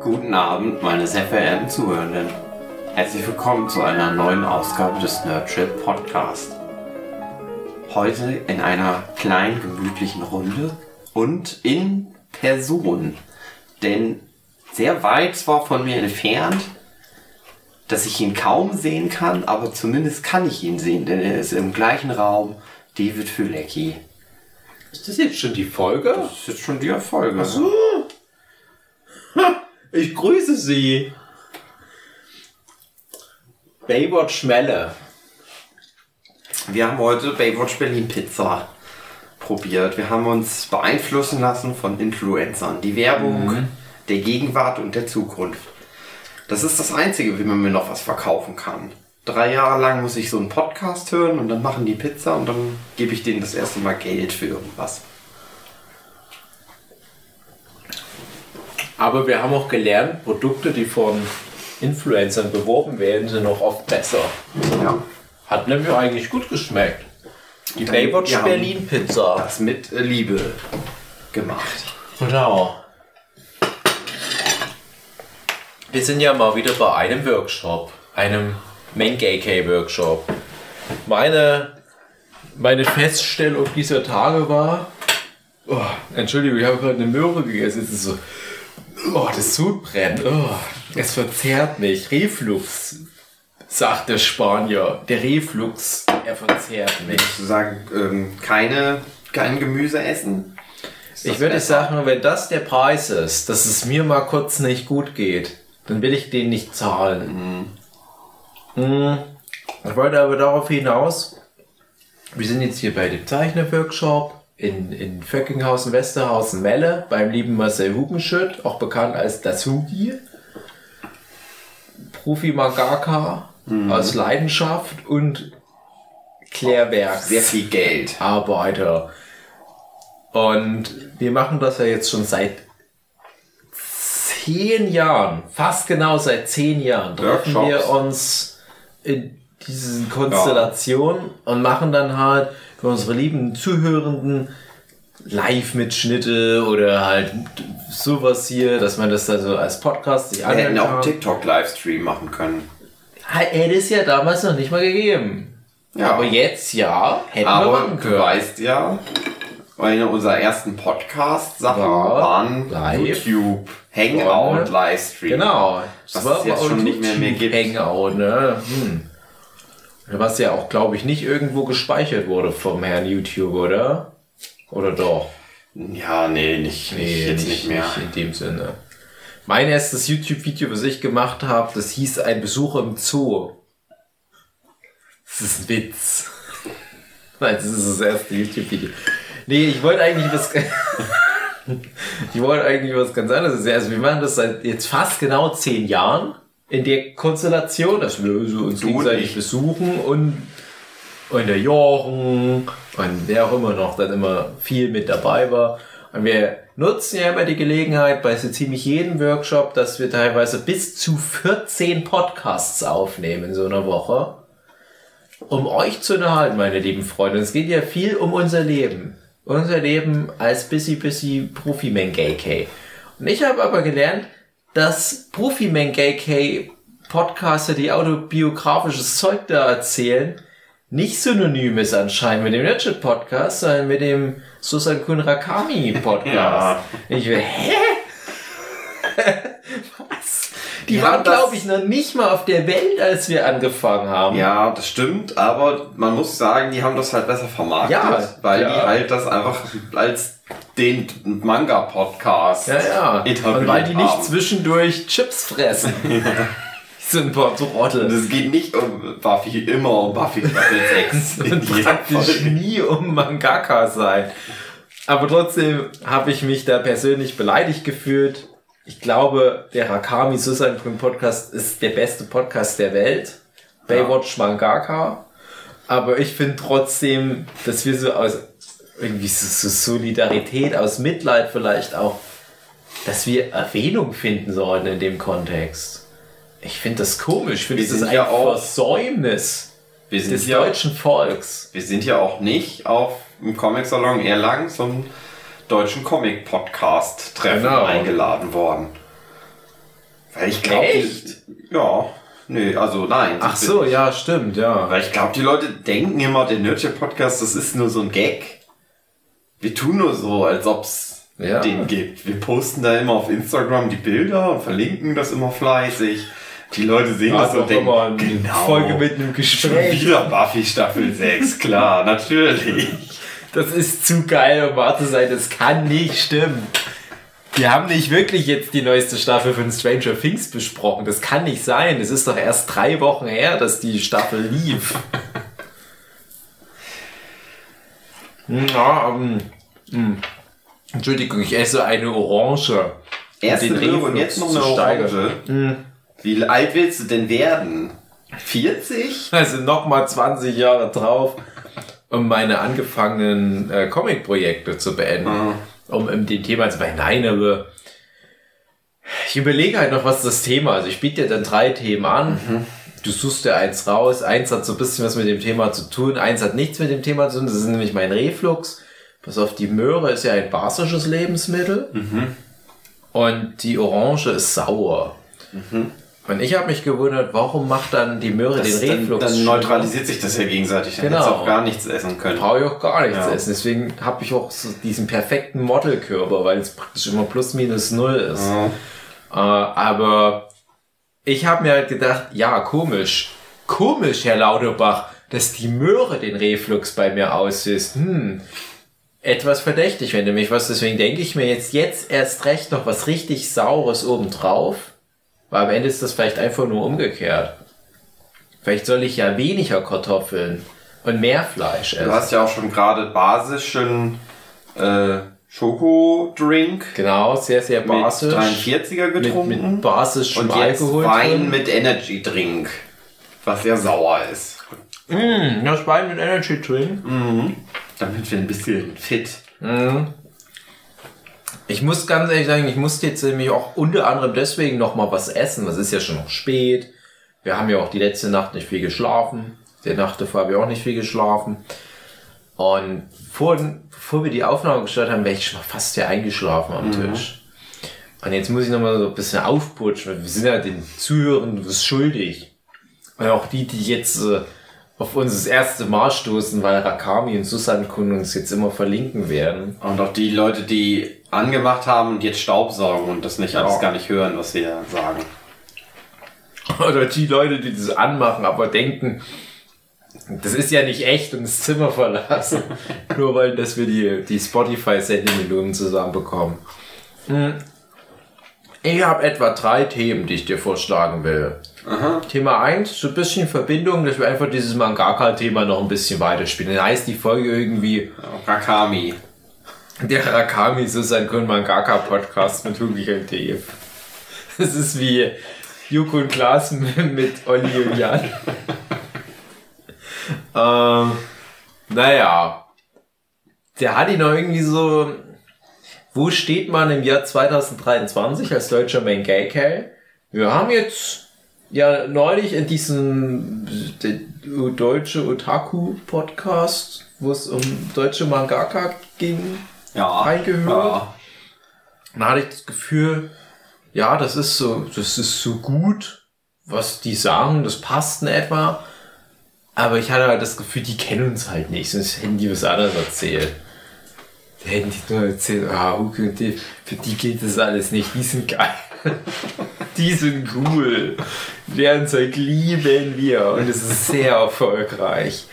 Guten Abend, meine sehr verehrten Zuhörenden. Herzlich willkommen zu einer neuen Ausgabe des Nerdship Podcast. Heute in einer kleinen, gemütlichen Runde und in Person. Denn sehr weit zwar von mir entfernt, dass ich ihn kaum sehen kann, aber zumindest kann ich ihn sehen, denn er ist im gleichen Raum David Fülecki. Ist das jetzt schon die Folge? Das ist jetzt schon die Folge. Ach so. Ich grüße Sie. Baywatch Schmelle. Wir haben heute Baywatch Berlin Pizza probiert. Wir haben uns beeinflussen lassen von Influencern. Die Werbung Mhm. der Gegenwart und der Zukunft. Das ist das Einzige, wie man mir noch was verkaufen kann. Drei Jahre lang muss ich so einen Podcast hören und dann machen die Pizza und dann gebe ich denen das erste Mal Geld für irgendwas. Aber wir haben auch gelernt, Produkte, die von Influencern beworben werden, sind auch oft besser. Ja. Hat nämlich eigentlich gut geschmeckt. Die Dann- Baywatch haben Berlin Pizza. Das mit Liebe gemacht. Genau. Wir sind ja mal wieder bei einem Workshop, einem Mengeke Workshop. Meine, meine Feststellung dieser Tage war, oh, Entschuldigung, ich habe gerade eine Möhre gegessen. Es ist so, oh, das Sud brennt, oh, es verzehrt mich. Reflux, sagt der Spanier. Der Reflux, er verzehrt mich. Zu sagen, ähm, keine, kein Gemüse essen. Ich würde sagen, wenn das der Preis ist, dass es mir mal kurz nicht gut geht, dann will ich den nicht zahlen. Mhm. Ich wollte aber darauf hinaus, wir sind jetzt hier bei dem Zeichnerworkshop in, in Vöckinghausen, Westerhausen, Melle, beim lieben Marcel Hugenschütt, auch bekannt als das Hugi. Profi-Mangaka aus Leidenschaft und Klärwerk. Sehr viel Geld. Arbeiter. Und wir machen das ja jetzt schon seit zehn Jahren, fast genau seit zehn Jahren, treffen wir uns in diesen Konstellationen und machen dann halt für unsere lieben Zuhörenden Live-Mitschnitte oder halt sowas hier, dass man das dann so als Podcast sich Wir hätten auch einen. TikTok-Livestream machen können. Hätte es ja damals noch nicht mal gegeben. Ja. Aber jetzt ja, hätten wir Aber machen du können. weißt ja, eine unserer ersten Podcast-Sachen War waren live. YouTube, Hangout. Livestream. Genau. Was es jetzt schon nicht mehr mehr gibt. Hangout, ne? Hm. Was ja auch, glaube ich, nicht irgendwo gespeichert wurde vom Herrn YouTube, oder? Oder doch? Ja, nee, nicht, nicht jetzt nicht, mehr. in dem Sinne. Mein erstes YouTube-Video, was ich gemacht habe, das hieß ein Besuch im Zoo. Das ist ein Witz. Nein, das ist das erste YouTube-Video. Nee, ich wollte eigentlich was. ich wollte eigentlich was ganz anderes. Also wir machen das seit jetzt fast genau zehn Jahren in der Konstellation, dass wir so uns Du gegenseitig besuchen und und der Jochen und wer auch immer noch dann immer viel mit dabei war. Und wir nutzen ja immer die Gelegenheit bei so ziemlich jedem Workshop, dass wir teilweise bis zu 14 Podcasts aufnehmen in so einer Woche, um euch zu unterhalten, meine lieben Freunde. Und es geht ja viel um unser Leben. Unser Leben als busy, busy Profi-Man-Gay-K. Und ich habe aber gelernt, dass Profi-Man-Gay-K Podcaster, die autobiografisches Zeug da erzählen, nicht synonym ist anscheinend mit dem Nerdship Podcast, sondern mit dem Susan Kun Rakami Podcast. Ja. Ich will, hä? Was? Die Ja, waren, glaube ich, noch nicht mal auf der Welt, als wir angefangen haben. Ja, das stimmt, aber man muss sagen, die haben das halt besser vermarktet, Ja, weil die halt das einfach als den Manga-Podcast Ja, ja. etabliert Und weil die nicht haben. zwischendurch Chips fressen. Sind ein paar Trottel. es geht nicht um Buffy, immer um Buffy Staffel 6 in praktisch nie um Mangaka sein. Aber trotzdem habe ich mich da persönlich beleidigt gefühlt. Ich glaube, der Rakami Susan Kun Podcast ist der beste Podcast der Welt. Baywatch Mangaka. Aber ich finde trotzdem, dass wir so aus irgendwie so, so Solidarität, aus Mitleid vielleicht auch, dass wir Erwähnung finden sollten in dem Kontext. Ich finde das komisch. Ich finde, das ein ja auch- Versäumnis des ja, deutschen Volks. wir sind ja auch nicht auf dem Comic-Salon Erlangen zum deutschen Comic-Podcast-Treffen Genau. eingeladen worden. Weil ich glaube. Ja. Nö, also nein. Ach so, ja, stimmt, ja. Weil ich glaube, die Leute denken immer, der Nerdship Podcast, das ist nur so ein Gag. Wir tun nur so, als ob's Ja. den gibt. Wir posten da immer auf Instagram die Bilder und verlinken das immer fleißig. Die Leute sehen das und denken, genau, Folge mit einem schon Gespräch. wieder Buffy Staffel 6, klar, natürlich. Das ist zu geil, um wahr zu sein. Das kann nicht stimmen. Wir haben nicht wirklich jetzt die neueste Staffel von Stranger Things besprochen. Das kann nicht sein. Es ist doch erst drei Wochen her, dass die Staffel lief. Ja, ähm, hm. Entschuldigung, ich esse eine Orange. Erste den Möhre und jetzt noch zu eine steigern. Orange. Wie alt willst du denn werden? 40? Also nochmal 20 Jahre drauf, um meine angefangenen äh, Comic-Projekte zu beenden. Um um dem Thema zu bleiben. Nein, aber ich überlege halt noch, was das Thema ist. Also ich biete dir dann drei Themen an. Du suchst dir eins raus. Eins hat so ein bisschen was mit dem Thema zu tun. Eins hat nichts mit dem Thema zu tun. Das ist nämlich mein Reflux. Pass auf, die Möhre ist ja ein basisches Lebensmittel. Und die Orange ist sauer. Und ich habe mich gewundert, warum macht dann die Möhre Das den dann, Reflux? dann schlimmer? neutralisiert sich das ja gegenseitig. Dann Genau. auch gar nichts essen können. brauche ich auch gar nichts Ja. essen. Deswegen habe ich auch so diesen perfekten Modelkörper, weil es praktisch immer plus minus null ist. Ja. Äh, aber ich habe mir halt gedacht, ja, komisch. Komisch, Herr Lauterbach, dass die Möhre den Reflux bei mir auslöst. Hm. Etwas verdächtig, wenn du mich was. Deswegen denke ich mir jetzt, jetzt erst recht noch was richtig Saures obendrauf. Weil am Ende ist das vielleicht einfach nur umgekehrt. Vielleicht soll ich ja weniger Kartoffeln und mehr Fleisch essen. Du hast ja auch schon gerade basischen äh, Schokodrink Genau, sehr, sehr mit basisch. 43er mit, getrunken. mit basischem und jetzt Alkohol. Wein drin. mit Energy Drink. Was sehr sauer ist. Mm, das Wein mit Energy Drink. Damit wir ein bisschen fit. Ich muss ganz ehrlich sagen, ich musste jetzt nämlich auch unter anderem deswegen noch mal was essen. Es ist ja schon noch spät. Wir haben ja auch die letzte Nacht nicht viel geschlafen. Der Nacht davor habe ich auch nicht viel geschlafen. Und vor, bevor wir die Aufnahme gestartet haben, wäre ich schon fast hier eingeschlafen am Tisch. Und jetzt muss ich noch mal so ein bisschen aufputschen. weil Wir sind ja den Zuhörern was schuldig. Und auch die, die jetzt äh, auf uns das erste Mal stoßen, weil Rakami und Susan Kun uns jetzt immer verlinken werden. Und auch die Leute, die angemacht haben und jetzt Staubsaugen und das nicht alles Ja. gar nicht hören, was wir sagen. Oder die Leute, die das anmachen, aber denken, das ist ja nicht echt und das Zimmer verlassen. Nur wollen, dass wir die, die Spotify-Sendeminuten zusammenbekommen. Hm. Ich habe etwa drei Themen, die ich dir vorschlagen will. Thema 1, so ein bisschen Verbindung, dass wir einfach dieses Mangaka-Thema noch ein bisschen weiterspielen. Dann heißt die Folge irgendwie Rakami. der Rakami Susan Kun Mangaka Podcast mit Hugi und Dave. Das ist wie Joko und Klaas mit Olli und Jan. ähm, naja. Der hat ihn noch irgendwie so. Wo steht man im Jahr 2023 als deutscher Mangaka? Wir haben jetzt ja neulich in diesem deutsche Otaku Podcast, wo es um deutsche Mangaka ging, Ja. reingehört. Ja. dann hatte ich das Gefühl, ja, das ist so, das ist so gut, was die sagen, das passt in etwa. Aber ich hatte halt das Gefühl, die kennen uns halt nicht, sonst hätten die was anderes erzählt. Die hätten die nur erzählt, ah, Huki und Dave, für die geht das alles nicht, die sind geil. Die sind cool. Deren Zeug lieben wir und es ist sehr erfolgreich.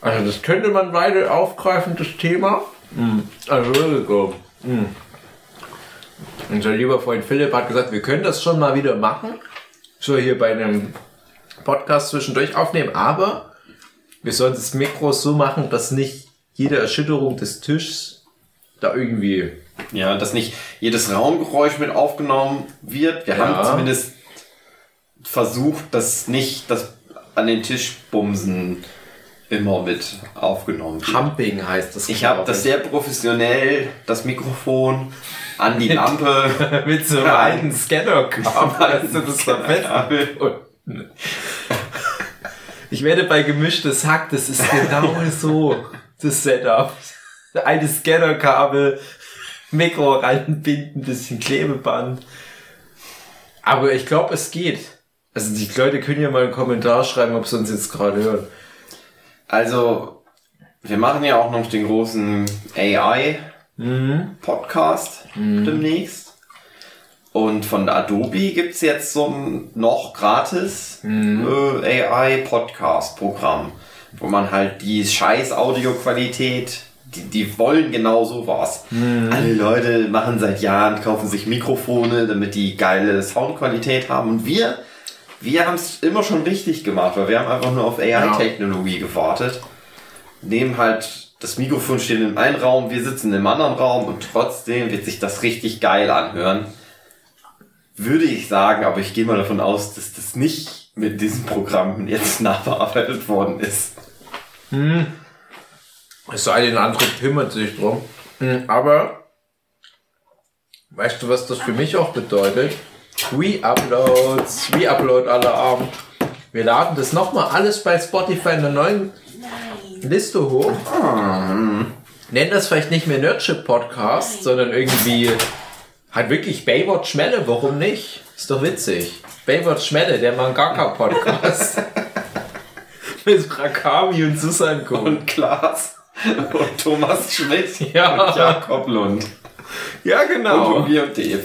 Also das könnte man weiter aufgreifen, das Thema. Also wirklich. Mm. Unser lieber Freund Philipp hat gesagt, wir können das schon mal wieder machen. So hier bei einem Podcast zwischendurch aufnehmen, aber wir sollen das Mikro so machen, dass nicht jede Erschütterung des Tischs da irgendwie. Ja, dass nicht jedes Raumgeräusch mit aufgenommen wird. Wir Ja. haben zumindest versucht, dass nicht das an den Tischbumsen immer mit aufgenommen wird. Humping heißt das. Ich habe das sehr professionell, das Mikrofon an die Lampe. mit so einem alten Scanner-Kabel. Du das unten. Ich werde bei gemischtes Hack, das ist genau so das Setup. Eine Scannerkabel, Mikro reinbinden, bisschen Klebeband. Aber ich glaube, es geht. Also die Leute können ja mal einen Kommentar schreiben, ob sie uns jetzt gerade hören. Also, wir machen ja auch noch den großen AI-Podcast demnächst. Und von Adobe gibt's jetzt so ein noch gratis äh, AI-Podcast-Programm, wo man halt die scheiß Audioqualität, die, die wollen genau sowas. Alle Leute machen seit Jahren, kaufen sich Mikrofone, damit die geile Soundqualität haben. Und wir, wir haben es immer schon richtig gemacht, weil wir haben einfach nur auf AI-Technologie gewartet. Nehmen halt das Mikrofon steht in einem Raum, wir sitzen im anderen Raum und trotzdem wird sich das richtig geil anhören würde ich sagen, aber ich gehe mal davon aus, dass das nicht mit diesem Programm jetzt nachbearbeitet worden ist. Es sei denn, andere kümmert sich drum. Hm, Aber, weißt du, was das für mich auch bedeutet? Re-Uploads, Re-Upload-Alarm. Wir laden das nochmal alles bei Spotify in der neuen Liste hoch. Nennen das vielleicht nicht mehr Nerdship Podcast, sondern irgendwie halt wirklich Baywatch Schmelle, warum nicht? Ist doch witzig. Baywatch Schmelle, der Mangaka Podcast. Mit Rakami und Susan Kuhn. Und Klaas und Thomas Schmidt Ja. und Jakob Lund Ja, und genau. Tobi und Dave.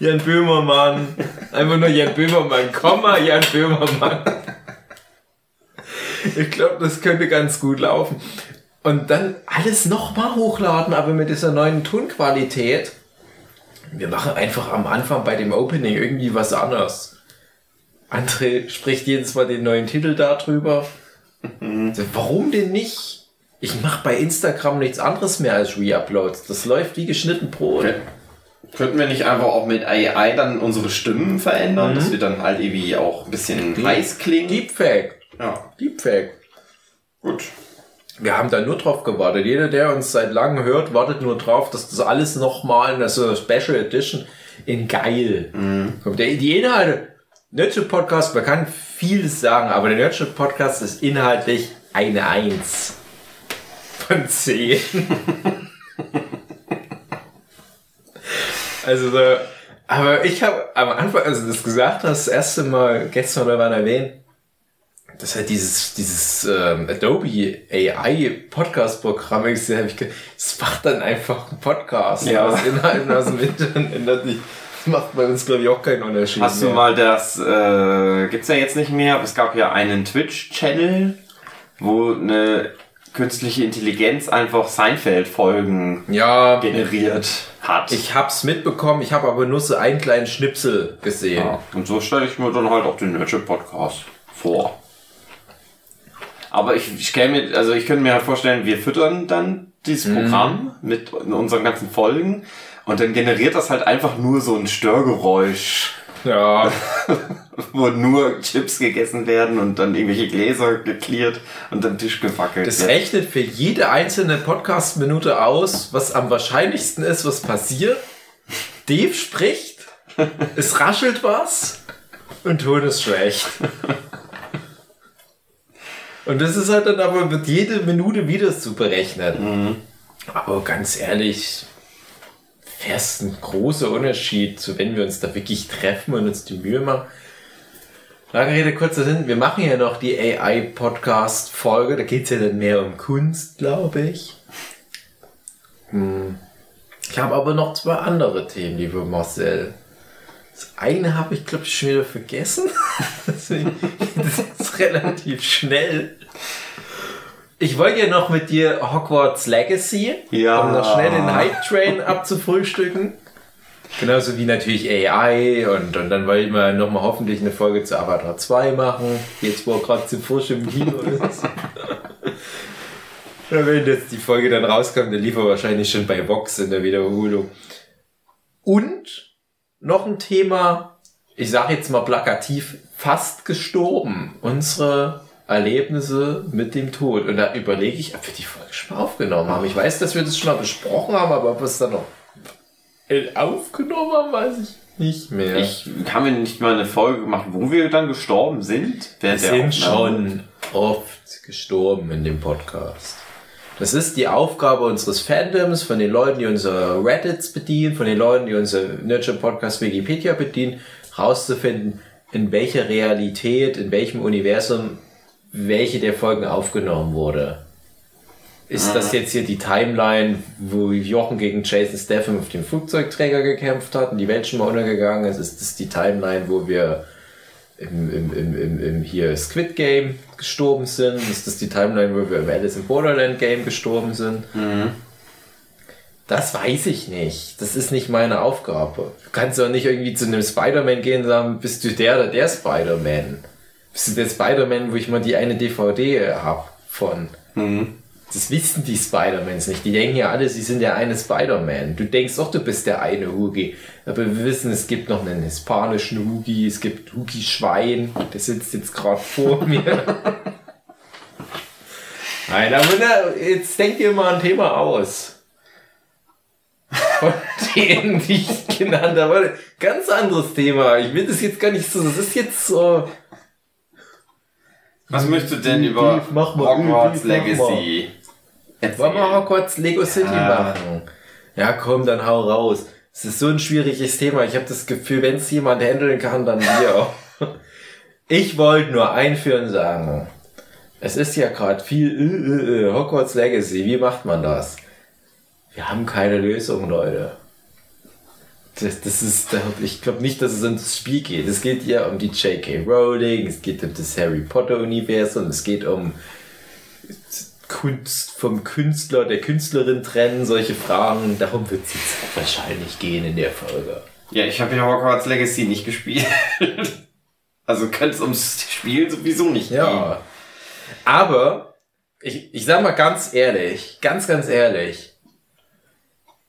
Jan Böhmermann. Einfach nur Jan Böhmermann, Komma, Jan Böhmermann. Ich glaube, das könnte ganz gut laufen. Und dann alles nochmal hochladen, aber mit dieser neuen Tonqualität. Wir machen einfach am Anfang bei dem Opening irgendwie was anderes. André spricht jedes Mal den neuen Titel darüber. So, Warum denn nicht? Ich mache bei Instagram nichts anderes mehr als Reuploads. Das läuft wie geschnitten Brot. Okay. Könnten wir nicht einfach auch mit AI dann unsere Stimmen verändern, dass wir dann halt irgendwie auch ein bisschen heiß klingen? Deepfake. Ja, Deepfake. gut. Wir haben da nur drauf gewartet. Jeder, der uns seit langem hört, wartet nur drauf, dass das alles nochmal in einer Special Edition in geil kommt. Der, die Inhalte, Nerdship Podcast, man kann vieles sagen, aber der Nerdship Podcast ist inhaltlich eine Eins von zehn. also, so, aber ich habe am Anfang, als du das gesagt hast, das erste Mal gestern oder wann erwähnt, das hat dieses, dieses ähm, Adobe AI Podcast Programm, ich das macht dann einfach einen Podcast Ja. aus Inhalten aus dem Internet. ändert nicht. Das macht bei uns, glaube ich, auch keinen Unterschied. Hast du mehr. mal das, äh, gibt's ja jetzt nicht mehr, aber es gab ja einen Twitch-Channel, wo eine künstliche Intelligenz einfach Seinfeld-Folgen Ja, generiert hat. ich hab's mitbekommen, ich habe aber nur so einen kleinen Schnipsel gesehen. Ja, und so stelle ich mir dann halt auch den Nerdship Podcast vor. Aber ich, ich käme mir, also ich könnte mir halt vorstellen, wir füttern dann dieses Programm mit unseren ganzen Folgen und dann generiert das halt einfach nur so ein Störgeräusch, Ja, wo nur Chips gegessen werden und dann irgendwelche Gläser geklärt und am Tisch gewackelt das wird. rechnet für jede einzelne Podcast-Minute aus, was am wahrscheinlichsten ist, was passiert. Dave spricht, es raschelt was und Ton ist schlecht. Und das ist halt dann aber, wird jede Minute wieder zu berechnen. Aber ganz ehrlich, fährst ein großer Unterschied zu, wenn wir uns da wirklich treffen und uns die Mühe machen. Lange Rede, kurzer Sinn, wir machen ja noch die AI-Podcast-Folge, da geht's ja dann mehr um Kunst, glaube ich. Hm. Ich habe aber noch zwei andere Themen, liebe Marcel. Das eine habe ich, glaube ich, schon wieder vergessen. Deswegen geht es jetzt relativ schnell. Ich wollte ja noch mit dir Hogwarts Legacy, Ja. um noch schnell den Hype-Train abzufrühstücken. Genauso wie natürlich AI und, und dann wollen wir nochmal hoffentlich eine Folge zu Avatar 2 machen. Jetzt, wo er gerade zum Frisch im Kino ist. ja, wenn jetzt die Folge dann rauskommt, dann lief er wahrscheinlich schon bei Vox in der Wiederholung. Und noch ein Thema, ich sage jetzt mal plakativ, fast gestorben. Unsere Erlebnisse mit dem Tod. Und da überlege ich, ob wir die Folge schon mal aufgenommen haben. Ich weiß, dass wir das schon mal besprochen haben, aber ob wir es dann noch aufgenommen haben, weiß ich nicht mehr. Ich haben wir nicht mal eine Folge gemacht, wo wir dann gestorben sind? wir sind schon oft gestorben in dem Podcast. Das ist die Aufgabe unseres Fandoms, von den Leuten, die unsere Reddits bedienen, von den Leuten, die unsere Nurture Podcast Wikipedia bedienen, rauszufinden, in welcher Realität, in welchem Universum welche der Folgen aufgenommen wurde. Ist das jetzt hier die Timeline, wo Jochen gegen Jason Statham auf dem Flugzeugträger gekämpft hat und die Welt schon mal untergegangen ist? Ist das die Timeline, wo wir im, im, im, im, im hier Squid Game gestorben sind? Ist das die Timeline, wo wir im Alice in Borderland Game gestorben sind? Das weiß ich nicht. Das ist nicht meine Aufgabe. Du kannst doch nicht irgendwie zu einem Spider-Man gehen und sagen, bist du der oder der Spider-Man? Bist du der Spider-Man, wo ich mal die eine DVD hab von? Das wissen die Spider-Mans nicht. Die denken ja alle, sie sind der eine Spider-Man. Du denkst doch, du bist der eine Hugi. Aber wir wissen, es gibt noch einen hispanischen Hugi, es gibt Hugi Schwein, der sitzt jetzt gerade vor mir. Nein, aber jetzt denk dir mal ein Thema aus. Von denen, die ich genannt habe. Ganz anderes Thema. Ich will das jetzt gar nicht so. Das ist jetzt so. Was möchtest du denn über Hogwarts Beef, Legacy Wollen wir? Hogwarts Lego City Ja. machen? Ja, komm, dann hau raus. Es ist so ein schwieriges Thema. Ich habe das Gefühl, wenn es jemand handeln kann, dann wir. Ich wollte nur einführen sagen. Es ist ja gerade viel äh, äh, äh, Hogwarts Legacy. Wie macht man das? Wir haben keine Lösung, Leute. Das, das ist, ich glaube nicht, dass es um das Spiel geht. Es geht ja um die J.K. Rowling, es geht um das Harry Potter Universum, es geht um Kunst vom Künstler, der Künstlerin trennen, solche Fragen. Darum wird es jetzt wahrscheinlich gehen in der Folge. Ja, ich habe ja Hogwarts Legacy nicht gespielt. also könnte es ums Spiel sowieso nicht gehen. Ja. Aber, ich, ich sag mal ganz ehrlich, ganz, ganz ehrlich,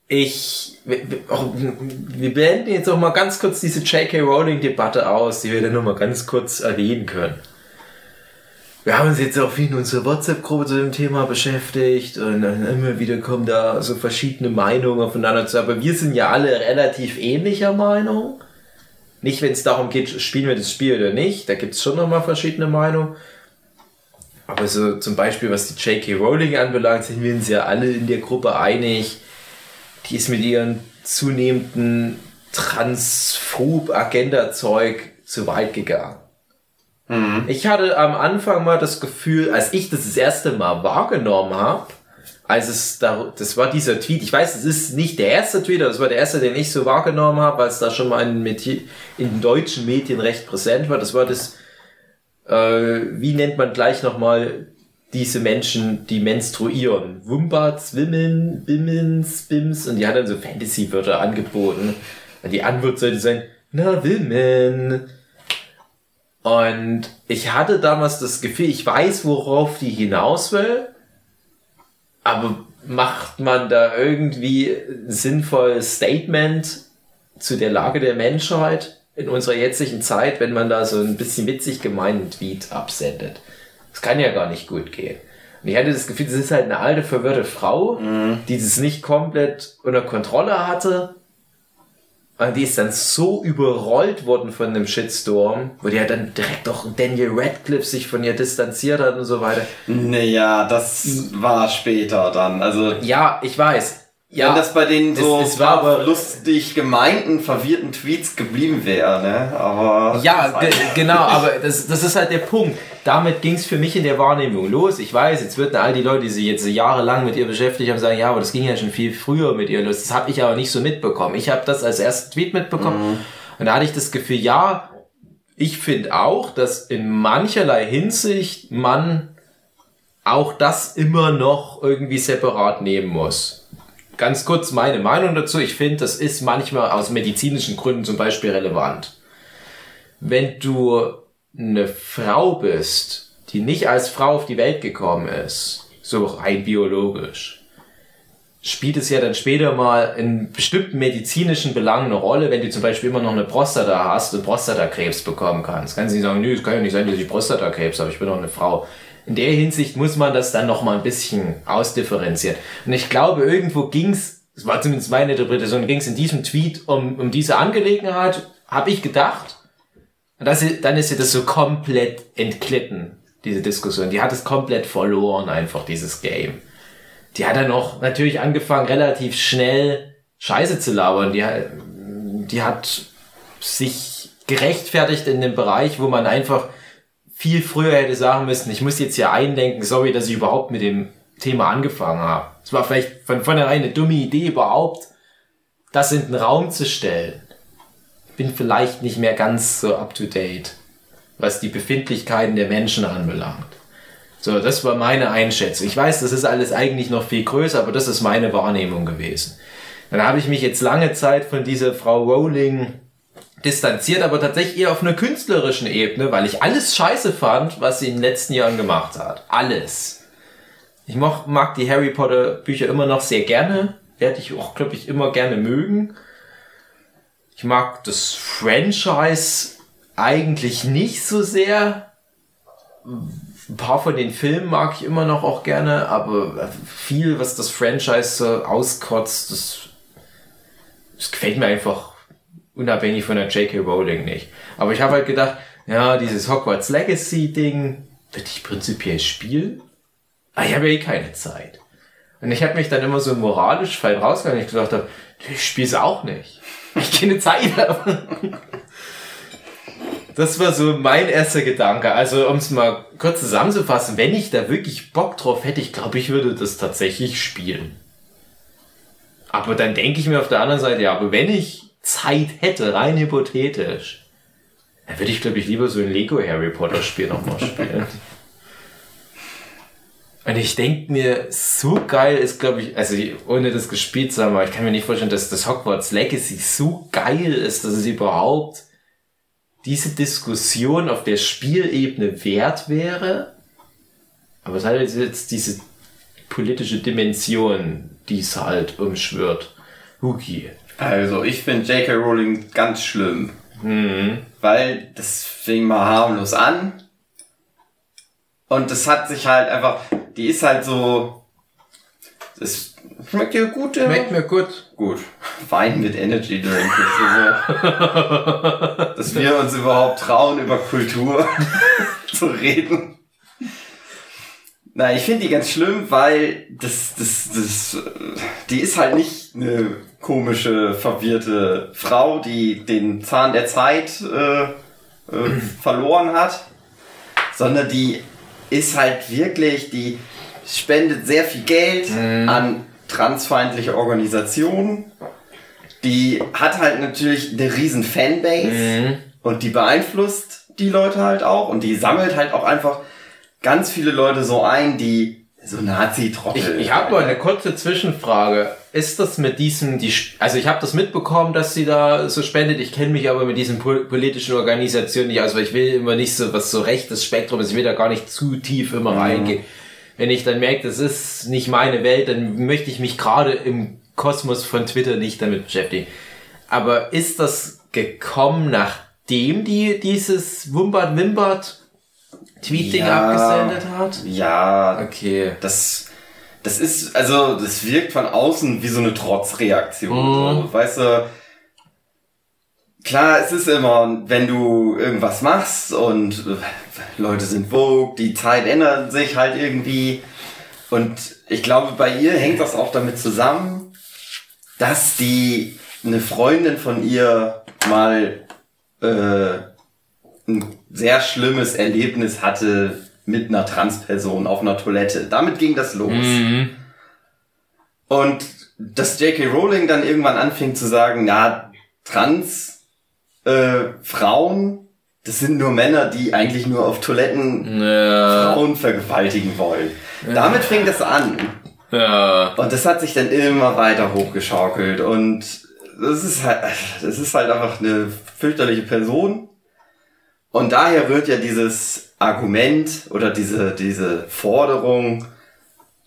ich, wir, wir- beenden jetzt auch mal ganz kurz diese J.K. Rowling-Debatte aus, die wir dann nur mal ganz kurz erwähnen können. Wir haben uns jetzt auch viel in unserer WhatsApp-Gruppe zu dem Thema beschäftigt und immer wieder kommen da so verschiedene Meinungen aufeinander zu, aber wir sind ja alle relativ ähnlicher Meinung. Nicht, wenn es darum geht, spielen wir das Spiel oder nicht, da gibt's schon nochmal verschiedene Meinungen. Aber so zum Beispiel, was die J.K. Rowling anbelangt, sind wir uns ja alle in der Gruppe einig. Die ist mit ihren zunehmenden Transphob-Agenda-Zeug zu weit gegangen. Ich hatte am Anfang mal das Gefühl, als ich das das erste Mal wahrgenommen habe, als es da, das war dieser Tweet, ich weiß, es ist nicht der erste Tweet, aber es war der erste, den ich so wahrgenommen habe, weil es da schon mal in, Meti- in deutschen Medien recht präsent war. Das war das, äh, wie nennt man gleich nochmal diese Menschen, die menstruieren? Wumbats, Wimmeln, Bimmens, Bims, und die hat dann so Fantasy-Wörter angeboten. Und die Antwort sollte sein, na, Wimmen. Und ich hatte damals das Gefühl, ich weiß, worauf die hinaus will, aber macht man da irgendwie ein sinnvolles Statement zu der Lage der Menschheit in unserer jetzigen Zeit, wenn man da so ein bisschen witzig gemeinten Tweet absendet? Das kann ja gar nicht gut gehen. Und ich hatte das Gefühl, das ist halt eine alte, verwirrte Frau, die das nicht komplett unter Kontrolle hatte. Und die ist dann so überrollt worden von dem Shitstorm, wo die ja dann direkt auch Daniel Radcliffe sich von ihr distanziert hat und so weiter. Naja, das war später dann. Also, Ja, ich weiß. Ja, wenn das bei den es- so es war aber- lustig gemeinten, verwirrten Tweets geblieben wäre, ne? Aber. Ja, genau, aber das, das ist halt der Punkt. Damit ging es für mich in der Wahrnehmung los. Ich weiß, jetzt würden all die Leute, die sich jetzt jahrelang mit ihr beschäftigt haben, sagen, ja, aber das ging ja schon viel früher mit ihr los. Das habe ich aber nicht so mitbekommen. Ich habe das als ersten Tweet mitbekommen und da hatte ich das Gefühl, ja, ich finde auch, dass in mancherlei Hinsicht man auch das immer noch irgendwie separat nehmen muss. Ganz kurz meine Meinung dazu. Ich finde, das ist manchmal aus medizinischen Gründen zum Beispiel relevant wenn du eine Frau bist, die nicht als Frau auf die Welt gekommen ist, so rein biologisch, spielt es ja dann später mal in bestimmten medizinischen Belangen eine Rolle, wenn du zum Beispiel immer noch eine Prostata hast und Prostatakrebs bekommen kannst. Kannst du nicht sagen, nö, es kann ja nicht sein, dass ich Prostatakrebs habe, ich bin doch eine Frau. In der Hinsicht muss man das dann noch mal ein bisschen ausdifferenzieren. Und ich glaube, irgendwo ging's, es war zumindest meine Interpretation, ging's in diesem Tweet um, um diese Angelegenheit, habe ich gedacht, und das, dann ist ja das so komplett entglitten, diese Diskussion. Die hat es komplett verloren, einfach dieses Game. Die hat dann auch natürlich angefangen, relativ schnell Scheiße zu labern. Die, hat- die hat sich gerechtfertigt in dem Bereich, wo man einfach viel früher hätte sagen müssen, ich muss jetzt hier eindenken, sorry, dass ich überhaupt mit dem Thema angefangen habe. Es war vielleicht von vornherein eine dumme Idee überhaupt, das in den Raum zu stellen. Bin vielleicht nicht mehr ganz so up to date, was die Befindlichkeiten der Menschen anbelangt. So, das war meine Einschätzung. Ich weiß, das ist alles eigentlich noch viel größer, aber das ist meine Wahrnehmung gewesen. Dann habe ich mich jetzt lange Zeit von dieser Frau Rowling distanziert, aber tatsächlich eher auf einer künstlerischen Ebene, weil ich alles scheiße fand, was sie in den letzten Jahren gemacht hat. Alles. Ich mag, die Harry Potter Bücher immer noch sehr gerne. Werde ich auch, glaube ich, immer gerne mögen. Ich mag das Franchise eigentlich nicht so sehr ein paar von den Filmen mag ich immer noch auch gerne, aber viel, was das Franchise auskotzt, das, das gefällt mir einfach unabhängig von der J.K. Rowling nicht. Aber ich habe halt gedacht, ja, dieses Hogwarts Legacy Ding würde ich prinzipiell spielen. Aber ich habe ja eh keine Zeit. Und ich habe mich dann immer so moralisch fein rausgegangen, ich gedacht habe, ich spiele es auch nicht. Ich keine Zeit habe. Das war so mein erster Gedanke. Also, um es mal kurz zusammenzufassen, wenn ich da wirklich Bock drauf hätte, ich glaube, ich würde das tatsächlich spielen. Aber dann denke ich mir auf der anderen Seite, ja, aber wenn ich Zeit hätte, rein hypothetisch, dann würde ich, glaube ich, lieber so ein Lego Harry Potter Spiel nochmal spielen. Und ich denke mir, so geil ist, glaube ich, also ohne das gespielt zu haben, aber ich kann mir nicht vorstellen, dass das Hogwarts Legacy so geil ist, dass es überhaupt diese Diskussion auf der Spielebene wert wäre, aber es hat jetzt diese politische Dimension, die es halt umschwirrt. Huki. Also, ich finde J.K. Rowling ganz schlimm. Mhm. Weil das fing mal harmlos an. Und das hat sich halt einfach, die ist halt so, das schmeckt dir gut, ja? Schmeckt mir gut. Gut. Wein mit Energy Drink. Also, dass wir uns überhaupt trauen, über Kultur zu reden. Na, ich finde die ganz schlimm, weil das, das, das, die ist halt nicht eine komische, verwirrte Frau, die den Zahn der Zeit äh, äh, verloren hat, sondern die ist halt wirklich, die spendet sehr viel Geld mhm. an transfeindliche Organisationen. Die hat halt natürlich eine riesen Fanbase mhm. und die beeinflusst die Leute halt auch und die sammelt halt auch einfach ganz viele Leute so ein, die so Nazi-Trottel. Ich, ich habe mal eine kurze Zwischenfrage. Ist das mit diesem, die, also ich habe das mitbekommen, dass sie da so spendet. Ich kenne mich aber mit diesen politischen Organisationen nicht aus, weil ich will immer nicht so was so rechtes Spektrum ist. Ich will da gar nicht zu tief immer mhm. reingehen wenn ich dann merke, das ist nicht meine Welt, dann möchte ich mich gerade im Kosmos von Twitter nicht damit beschäftigen. Aber ist das gekommen, nachdem die dieses Wumbert Wimbert Tweeting ja, abgesendet hat? Ja. Okay. Das, das ist, also, das wirkt von außen wie so eine Trotzreaktion. Mhm. So. Weißt du, klar, es ist immer, wenn du irgendwas machst und Leute sind vogue, die Zeit ändert sich halt irgendwie. Und ich glaube, bei ihr hängt das auch damit zusammen, dass die eine Freundin von ihr mal äh, ein sehr schlimmes Erlebnis hatte mit einer Transperson auf einer Toilette. Damit ging das los. Mhm. Und dass J.K. Rowling dann irgendwann anfing zu sagen, na, Trans äh, Frauen das sind nur Männer, die eigentlich nur auf Toiletten ja. Frauen vergewaltigen wollen. Ja. Damit fing das an. Ja. Und das hat sich dann immer weiter hochgeschaukelt und das ist halt, das ist halt einfach eine fürchterliche Person. Und daher rührt ja dieses Argument oder diese, diese Forderung,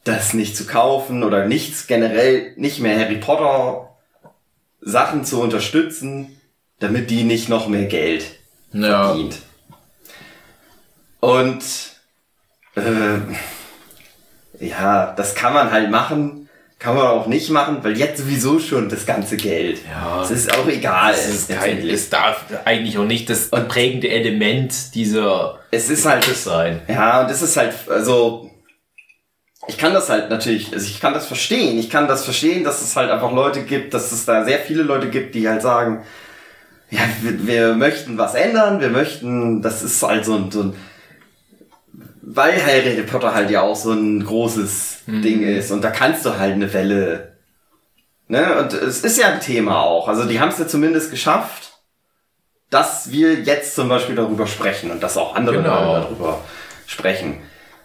das nicht zu kaufen oder nichts generell nicht mehr Harry Potter Sachen zu unterstützen, damit die nicht noch mehr Geld ja. verdient. Und äh, ja, das kann man halt machen, kann man auch nicht machen, weil jetzt sowieso schon das ganze Geld. Ja. Es ist auch egal. Es, ist kein, es darf eigentlich auch nicht das und prägende Element dieser es ist halt sein. Ja, und es ist halt, also ich kann das halt natürlich, also ich kann das verstehen. Ich kann das verstehen, dass es halt einfach Leute gibt, dass es da sehr viele Leute gibt, die halt sagen, ja, wir, wir möchten was ändern, wir möchten, das ist halt so ein, so ein weil Harry Potter halt ja auch so ein großes mhm. Ding ist und da kannst du halt eine Welle, ne, und es ist ja ein Thema auch, also die haben es ja zumindest geschafft, dass wir jetzt zum Beispiel darüber sprechen und dass auch andere genau. darüber sprechen.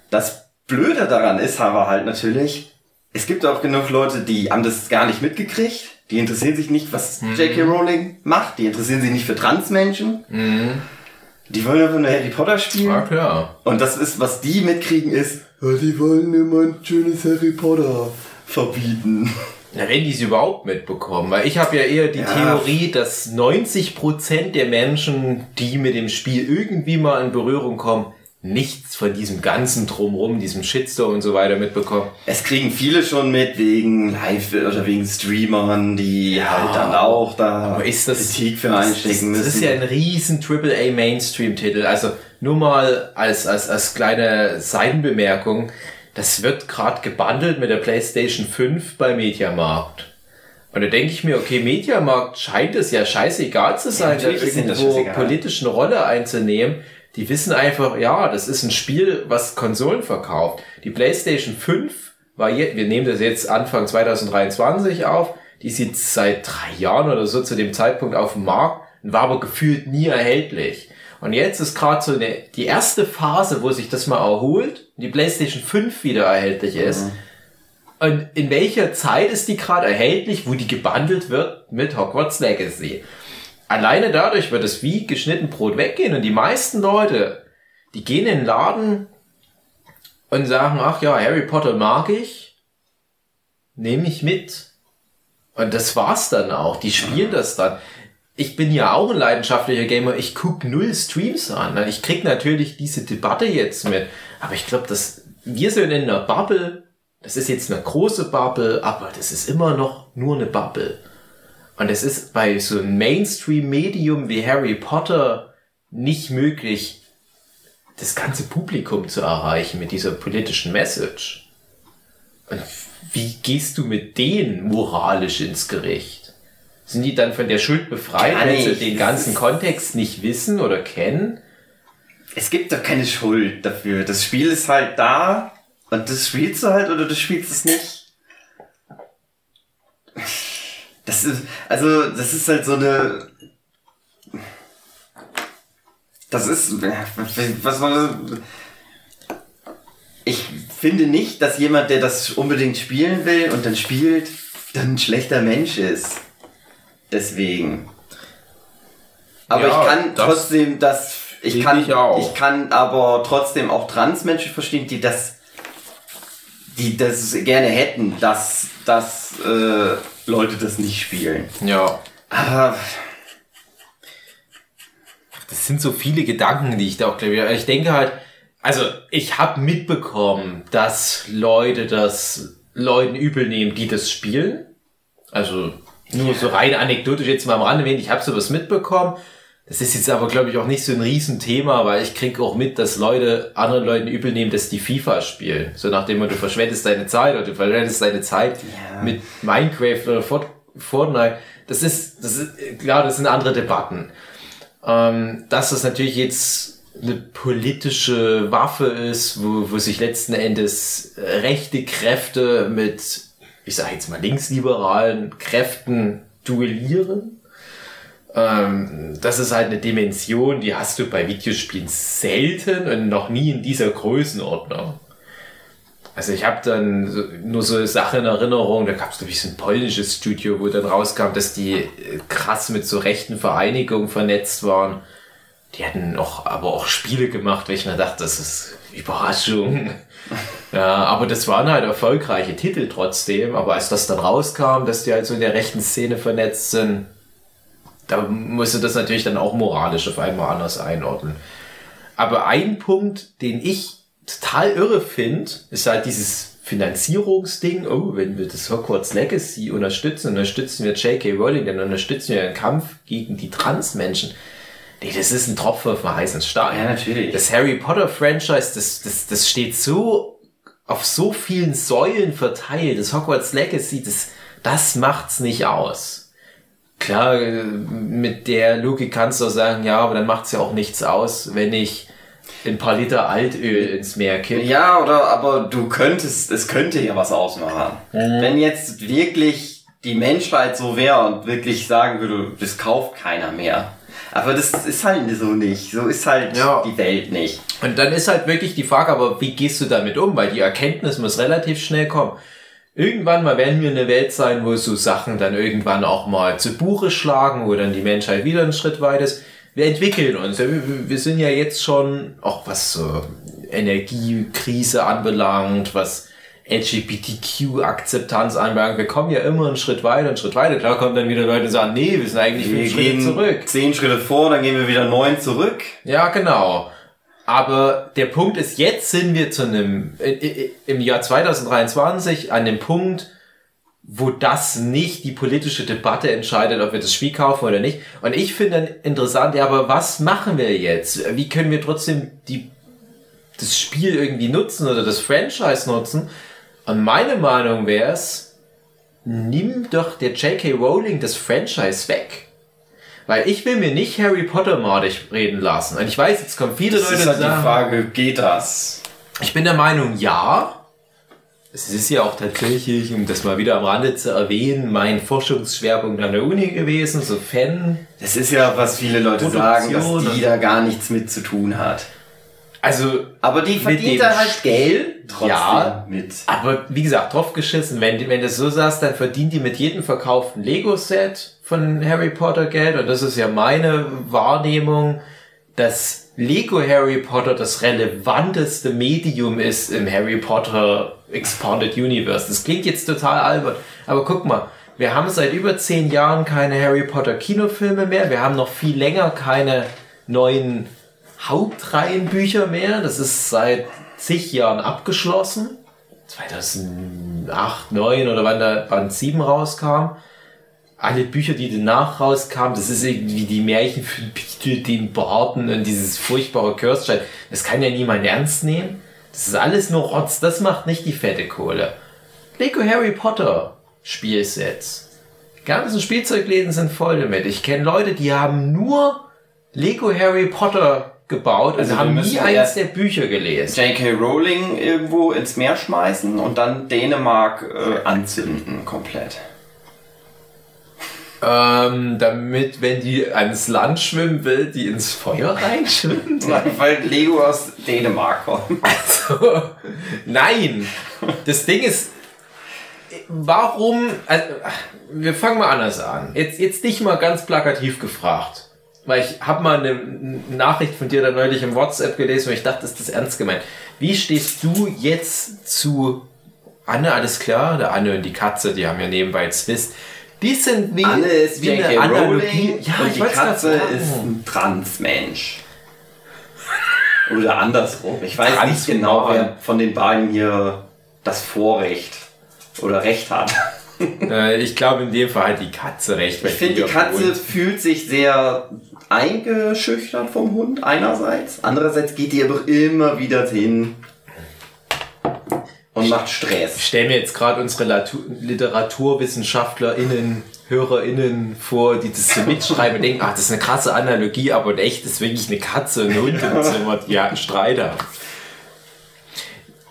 Das Blöde daran ist aber halt natürlich, es gibt auch genug Leute, die haben das gar nicht mitgekriegt. Die interessieren sich nicht, was mhm. J.K. Rowling macht. Die interessieren sich nicht für Transmenschen. Mhm. Die wollen einfach nur Harry Potter spielen. Ah, klar. Und das ist, was die mitkriegen, ist, ja, die wollen immer ein schönes Harry Potter verbieten. Na, wenn die es überhaupt mitbekommen. Weil ich habe ja eher die ja. Theorie, dass 90% der Menschen, die mit dem Spiel irgendwie mal in Berührung kommen, nichts von diesem ganzen Drumrum, diesem Shitstorm und so weiter mitbekommen. Es kriegen viele schon mit wegen Live- oder wegen Streamern, die ja, halt dann auch da ist das, Kritik für einstecken müssen. Das ist ja ein riesen AAA Mainstream-Titel. Also nur mal als, als, als kleine Seitenbemerkung. Das wird gerade gebundelt mit der PlayStation 5 bei Mediamarkt. Und da denke ich mir, okay, Mediamarkt scheint es ja scheißegal zu sein, ja, da irgendwo politisch eine Rolle einzunehmen die wissen einfach, ja, das ist ein Spiel, was Konsolen verkauft. Die PlayStation 5 war jetzt, wir nehmen das jetzt Anfang 2023 auf, die ist jetzt seit drei Jahren oder so zu dem Zeitpunkt auf dem Markt und war aber gefühlt nie erhältlich. Und jetzt ist gerade so eine, die erste Phase, wo sich das mal erholt und die PlayStation 5 wieder erhältlich ist. Mhm. Und in welcher Zeit ist die gerade erhältlich, wo die gebundelt wird mit Hogwarts Legacy? Alleine dadurch wird es wie geschnitten Brot weggehen und die meisten Leute, die gehen in den Laden und sagen, ach ja, Harry Potter mag ich, nehme ich mit. Und das war's dann auch. Die spielen das dann. Ich bin ja auch ein leidenschaftlicher Gamer. Ich guck null Streams an. Ich krieg natürlich diese Debatte jetzt mit. Aber ich glaube, dass wir sind in einer Bubble. Das ist jetzt eine große Bubble, aber das ist immer noch nur eine Bubble. Und es ist bei so einem Mainstream-Medium wie Harry Potter nicht möglich, das ganze Publikum zu erreichen mit dieser politischen Message. Und wie gehst du mit denen moralisch ins Gericht? Sind die dann von der Schuld befreit, wenn sie den ganzen Kontext nicht wissen oder kennen? Es gibt doch keine Schuld dafür. Das Spiel ist halt da und das spielst du halt oder du spielst es nicht. Das ist, also, das ist halt so eine. Das ist. Was man. Ich finde nicht, dass jemand, der das unbedingt spielen will und dann spielt, dann ein schlechter Mensch ist. Deswegen. Aber ja, ich kann das trotzdem das. Ich kann, ich, ich kann aber trotzdem auch Transmenschen verstehen, die das. die das gerne hätten, dass das. Äh, Leute das nicht spielen. Ja. Aber das sind so viele Gedanken, die ich da auch glaube. Ich denke halt, also ich habe mitbekommen, dass Leute das Leuten übel nehmen, die das spielen. Also nur so rein anekdotisch jetzt mal am Rande erwähnt, ich habe sowas mitbekommen. Das ist jetzt aber, glaube ich, auch nicht so ein Riesenthema, weil ich kriege auch mit, dass Leute anderen Leuten übel nehmen, dass die FIFA spielen. So nachdem du verschwendest deine Zeit oder du verschwendest deine Zeit ja. mit Minecraft oder Fortnite. Das ist, das ist, klar, das sind andere Debatten. Ähm, dass das natürlich jetzt eine politische Waffe ist, wo, wo sich letzten Endes rechte Kräfte mit, ich sage jetzt mal linksliberalen Kräften duellieren ähm, das ist halt eine Dimension, die hast du bei Videospielen selten und noch nie in dieser Größenordnung. Also ich habe dann nur so Sachen in Erinnerung, da gab es glaube ich so ein polnisches Studio, wo dann rauskam, dass die äh, krass mit so rechten Vereinigungen vernetzt waren. Die hatten auch, aber auch Spiele gemacht, weil ich mir dachte, das ist Überraschung. ja, aber das waren halt erfolgreiche Titel trotzdem. Aber als das dann rauskam, dass die halt so in der rechten Szene vernetzt sind, da musste das natürlich dann auch moralisch auf einmal anders einordnen. Aber ein Punkt, den ich total irre finde, ist halt dieses Finanzierungsding. Oh, wenn wir das Hogwarts Legacy unterstützen, unterstützen wir J.K. Rowling, dann unterstützen wir den Kampf gegen die Transmenschen. Nee, das ist ein Tropfen auf einen heißen Stein. Ja, natürlich. Das Harry Potter Franchise, das, das, das steht so auf so vielen Säulen verteilt. Das Hogwarts Legacy, das, das macht's nicht aus. Klar, äh, mit der Logik kannst du auch sagen, ja, aber dann macht's ja auch nichts aus, wenn ich ein paar Liter Altöl ins Meer kippe. Ja, oder aber du könntest, es könnte ja was ausmachen. Mhm. Wenn jetzt wirklich die Menschheit so wäre und wirklich sagen würde, das kauft keiner mehr. Aber das ist halt so nicht. So ist halt Ja. die Welt nicht. Und dann ist halt wirklich die Frage, aber wie gehst du damit um? Weil die Erkenntnis muss relativ schnell kommen. Irgendwann mal werden wir eine Welt sein, wo so Sachen dann irgendwann auch mal zu Buche schlagen, wo dann die Menschheit wieder einen Schritt weit ist. Wir entwickeln uns. Wir sind ja jetzt schon, auch was so Energiekrise anbelangt, was LGBTQ-Akzeptanz anbelangt, wir kommen ja immer einen Schritt weiter, einen Schritt weiter. Klar kommen dann wieder Leute und sagen, nee, wir sind eigentlich Wir fünf Schritte gehen zurück. zehn Schritte vor, dann gehen wir wieder neun zurück. Ja, genau. Aber der Punkt ist, jetzt sind wir zu einem, i- i- im Jahr 2023 an dem Punkt, wo das nicht die politische Debatte entscheidet, ob wir das Spiel kaufen oder nicht. Und ich finde interessant, ja, aber was machen wir jetzt? Wie können wir trotzdem die, das Spiel irgendwie nutzen oder das Franchise nutzen? Und meine Meinung wäre es, nimm doch der J.K. Rowling das Franchise weg. Weil ich will mir nicht Harry Potter madig reden lassen. Und ich weiß, jetzt kommen viele Das Leute ist und halt die sagen, Frage, geht das? ich bin der Meinung, ja. Es ist ja auch tatsächlich, um das mal wieder am Rande zu erwähnen, mein Forschungsschwerpunkt an der Uni gewesen, so Fan. Das ist ja, was viele Leute sagen, dass Produktion die da gar nichts mit zu tun hat. Also, Aber die verdient da halt Geld trotzdem Ja. mit. aber wie gesagt, drauf geschissen. Wenn, wenn du es so sagst, dann verdient die mit jedem verkauften Lego-Set von Harry Potter Geld. Und das ist ja meine Wahrnehmung, dass Lego Harry Potter das relevanteste Medium ist im Harry Potter Expanded Universe. Das klingt jetzt total albern, aber guck mal, wir haben seit über zehn Jahren keine Harry Potter Kinofilme mehr. Wir haben noch viel länger keine neuen Hauptreihenbücher mehr. Das ist seit zig Jahren abgeschlossen. 2008, 9 oder wann da Band 7 rauskam. Alle Bücher, die danach rauskamen, das ist irgendwie die Märchen für Peter, den Barten und dieses furchtbare Cursed Das kann ja niemand ernst nehmen. Das ist alles nur Rotz. Das macht nicht die fette Kohle. Lego Harry Potter Spielsets. Die ganzen Spielzeugläden sind voll damit. Ich kenne Leute, die haben nur Lego Harry Potter gebaut und Also wir haben nie eins der Bücher gelesen. J.K. Rowling irgendwo ins Meer schmeißen und dann Dänemark äh, anzünden komplett. Ähm, damit, wenn die ans Land schwimmen will, die ins Feuer reinschwimmt? Weil Lego aus Dänemark kommt. Also, nein. Das Ding ist, warum, also, wir fangen mal anders an. Jetzt, jetzt dich mal ganz plakativ gefragt. Weil ich habe mal eine Nachricht von dir da neulich im WhatsApp gelesen und ich dachte, ist das ernst gemeint. Wie stehst du jetzt zu Anne, alles klar? Der Anne und die Katze, die haben ja nebenbei Zwist. Die sind wie, Anne ist wie J.K. Rowling Ja, und die Katze ist ein Transmensch. Oder andersrum. Ich weiß Trans- nicht genau, wer von den beiden hier das Vorrecht oder Recht hat. Äh, ich glaube in dem Fall hat die Katze recht. Ich finde, die Katze wohnt. fühlt sich sehr eingeschüchtert vom Hund einerseits. Andererseits geht die aber immer wieder hin und macht Ich Stress. stelle mir jetzt gerade unsere Latu- LiteraturwissenschaftlerInnen, HörerInnen vor, die das so mitschreiben und denken, ach, das ist eine krasse Analogie, aber in echt ist wirklich eine Katze und ein Hund im Zimmer, die ja Streit haben.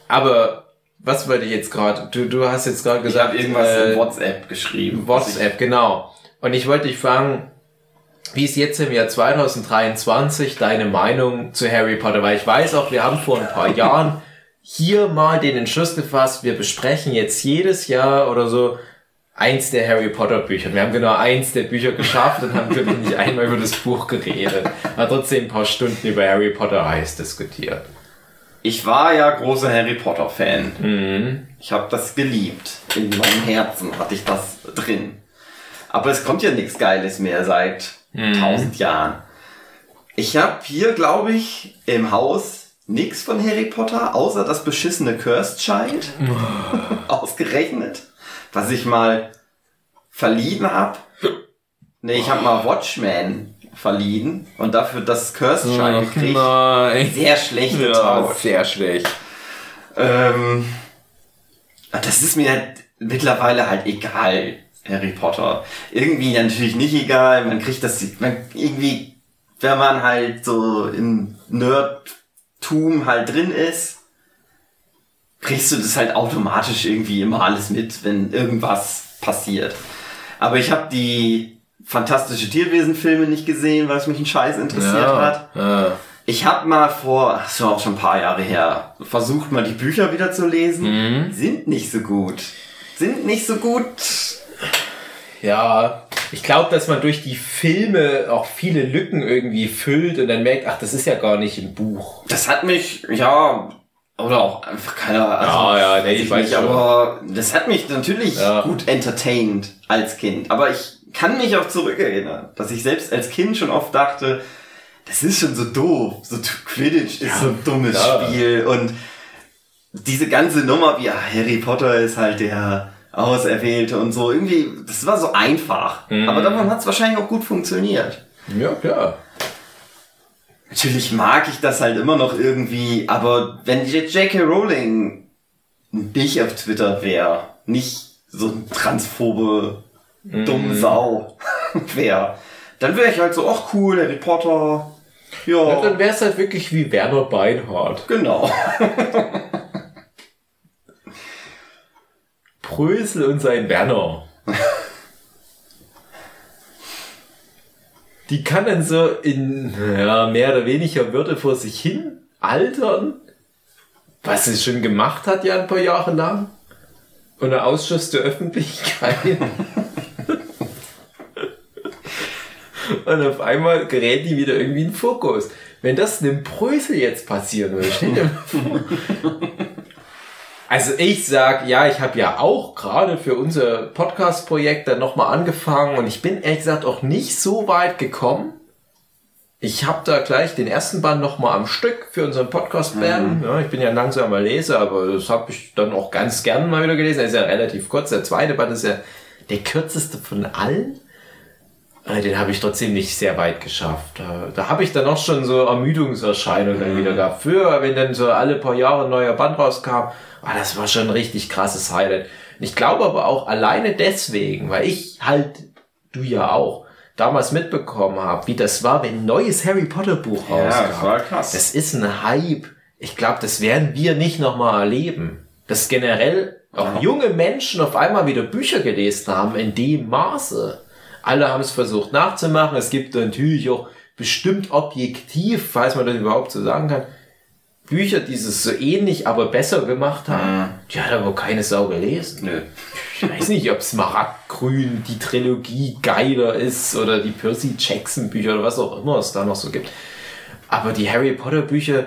Aber was wollte ich jetzt gerade? Du, du hast jetzt gerade Ich gesagt, habe irgendwas äh, in WhatsApp geschrieben. WhatsApp, genau. Und ich wollte dich fragen, wie ist jetzt im Jahr 2023 deine Meinung zu Harry Potter? Weil ich weiß auch, wir haben vor ein paar Jahren hier mal den Entschluss gefasst, wir besprechen jetzt jedes Jahr oder so eins der Harry Potter Bücher. Wir haben genau eins der Bücher geschafft und haben wirklich nicht einmal über das Buch geredet. Aber trotzdem ein paar Stunden über Harry Potter heiß diskutiert. Ich war ja großer Harry Potter Fan. Mhm. Ich habe das geliebt. In meinem Herzen hatte ich das drin. Aber es kommt ja nichts Geiles mehr seit tausend Jahren. Ich habe hier, glaube ich, im Haus nichts von Harry Potter, außer das beschissene Cursed Child. Ausgerechnet. Was ich mal verliehen habe. Nee, ich habe mal Watchmen verliehen und dafür das Cursed Child gekriegt. nein. Sehr schlecht getauscht. sehr schlecht. Ähm, das ist mir halt mittlerweile halt egal. Harry Potter. Irgendwie natürlich nicht egal, man kriegt das, man, irgendwie, wenn man halt so im Nerdtum halt drin ist, kriegst du das halt automatisch irgendwie immer alles mit, wenn irgendwas passiert. Aber ich habe die fantastische Tierwesen-Filme nicht gesehen, weil es mich ein Scheiß interessiert Ja, hat. ja. Ich habe mal vor, das war auch schon ein paar Jahre her, versucht mal die Bücher wieder zu lesen. Sind nicht so gut. Sind nicht so gut. Ja, ich glaube, dass man durch die Filme auch viele Lücken irgendwie füllt und dann merkt, ach, das ist ja gar nicht im Buch. Das hat mich, ja, oder auch einfach keiner. Also, Ja, ja, nee, ich weiß nicht, schon. aber das hat mich natürlich Ja. gut entertained als Kind. Aber ich kann mich auch zurückerinnern, dass ich selbst als Kind schon oft dachte, das ist schon so doof. So Quidditch ist so ein dummes klar. Spiel und diese ganze Nummer, wie ah, Harry Potter ist halt der Auserwählte und so, irgendwie, das war so einfach. Mhm. Aber davon hat es wahrscheinlich auch gut funktioniert. Ja, klar. Natürlich mag ich das halt immer noch irgendwie, aber wenn J.K. Rowling nicht auf Twitter wäre, nicht so ein transphobe, dumme Sau wäre, dann wäre ich halt so, ach cool, Harry Potter. Ja, Ja, dann wäre es halt wirklich wie Werner Beinhardt. genau. Prösel und sein Werner. Die kann dann so in ja, mehr oder weniger Würde vor sich hin altern, was sie schon gemacht hat ja ein paar Jahre lang. Und der Ausschuss der Öffentlichkeit. Und auf einmal gerät die wieder irgendwie in Fokus. Wenn das einem Prösel jetzt passieren würde, stell dir mal vor. Also ich sag, ja, ich habe ja auch gerade für unser Podcast-Projekt dann nochmal angefangen und ich bin ehrlich gesagt auch nicht so weit gekommen. Ich habe da gleich den ersten Band nochmal am Stück für unseren Podcast werden. Ja, ich bin ja ein langsamer Leser, aber das habe ich dann auch ganz gern mal wieder gelesen. Er ist ja relativ kurz. Der zweite Band ist ja der kürzeste von allen. Äh, Den habe ich trotzdem nicht sehr weit geschafft. Da, da habe ich dann auch schon so Ermüdungserscheinungen dann wieder gehabt. Für, wenn dann so alle paar Jahre ein neuer Band rauskam, ah, das war schon ein richtig krasses Highlight. Ich glaube aber auch alleine deswegen, weil ich halt, du ja auch, damals mitbekommen habe, wie das war, wenn ein neues Harry Potter Buch Ja, rauskam. das war krass. Das ist ein Hype. Ich glaube, das werden wir nicht nochmal erleben. Dass generell auch junge Menschen auf einmal wieder Bücher gelesen haben in dem Maße. Alle haben es versucht nachzumachen. Es gibt natürlich auch bestimmt objektiv, falls man das überhaupt so sagen kann, Bücher, die es so ähnlich, aber besser gemacht haben. Die hat aber keine Sau gelesen. Nö. Ich weiß nicht, ob Smaragdgrün die Trilogie geiler ist oder die Percy Jackson Bücher oder was auch immer es da noch so gibt. Aber die Harry Potter Bücher,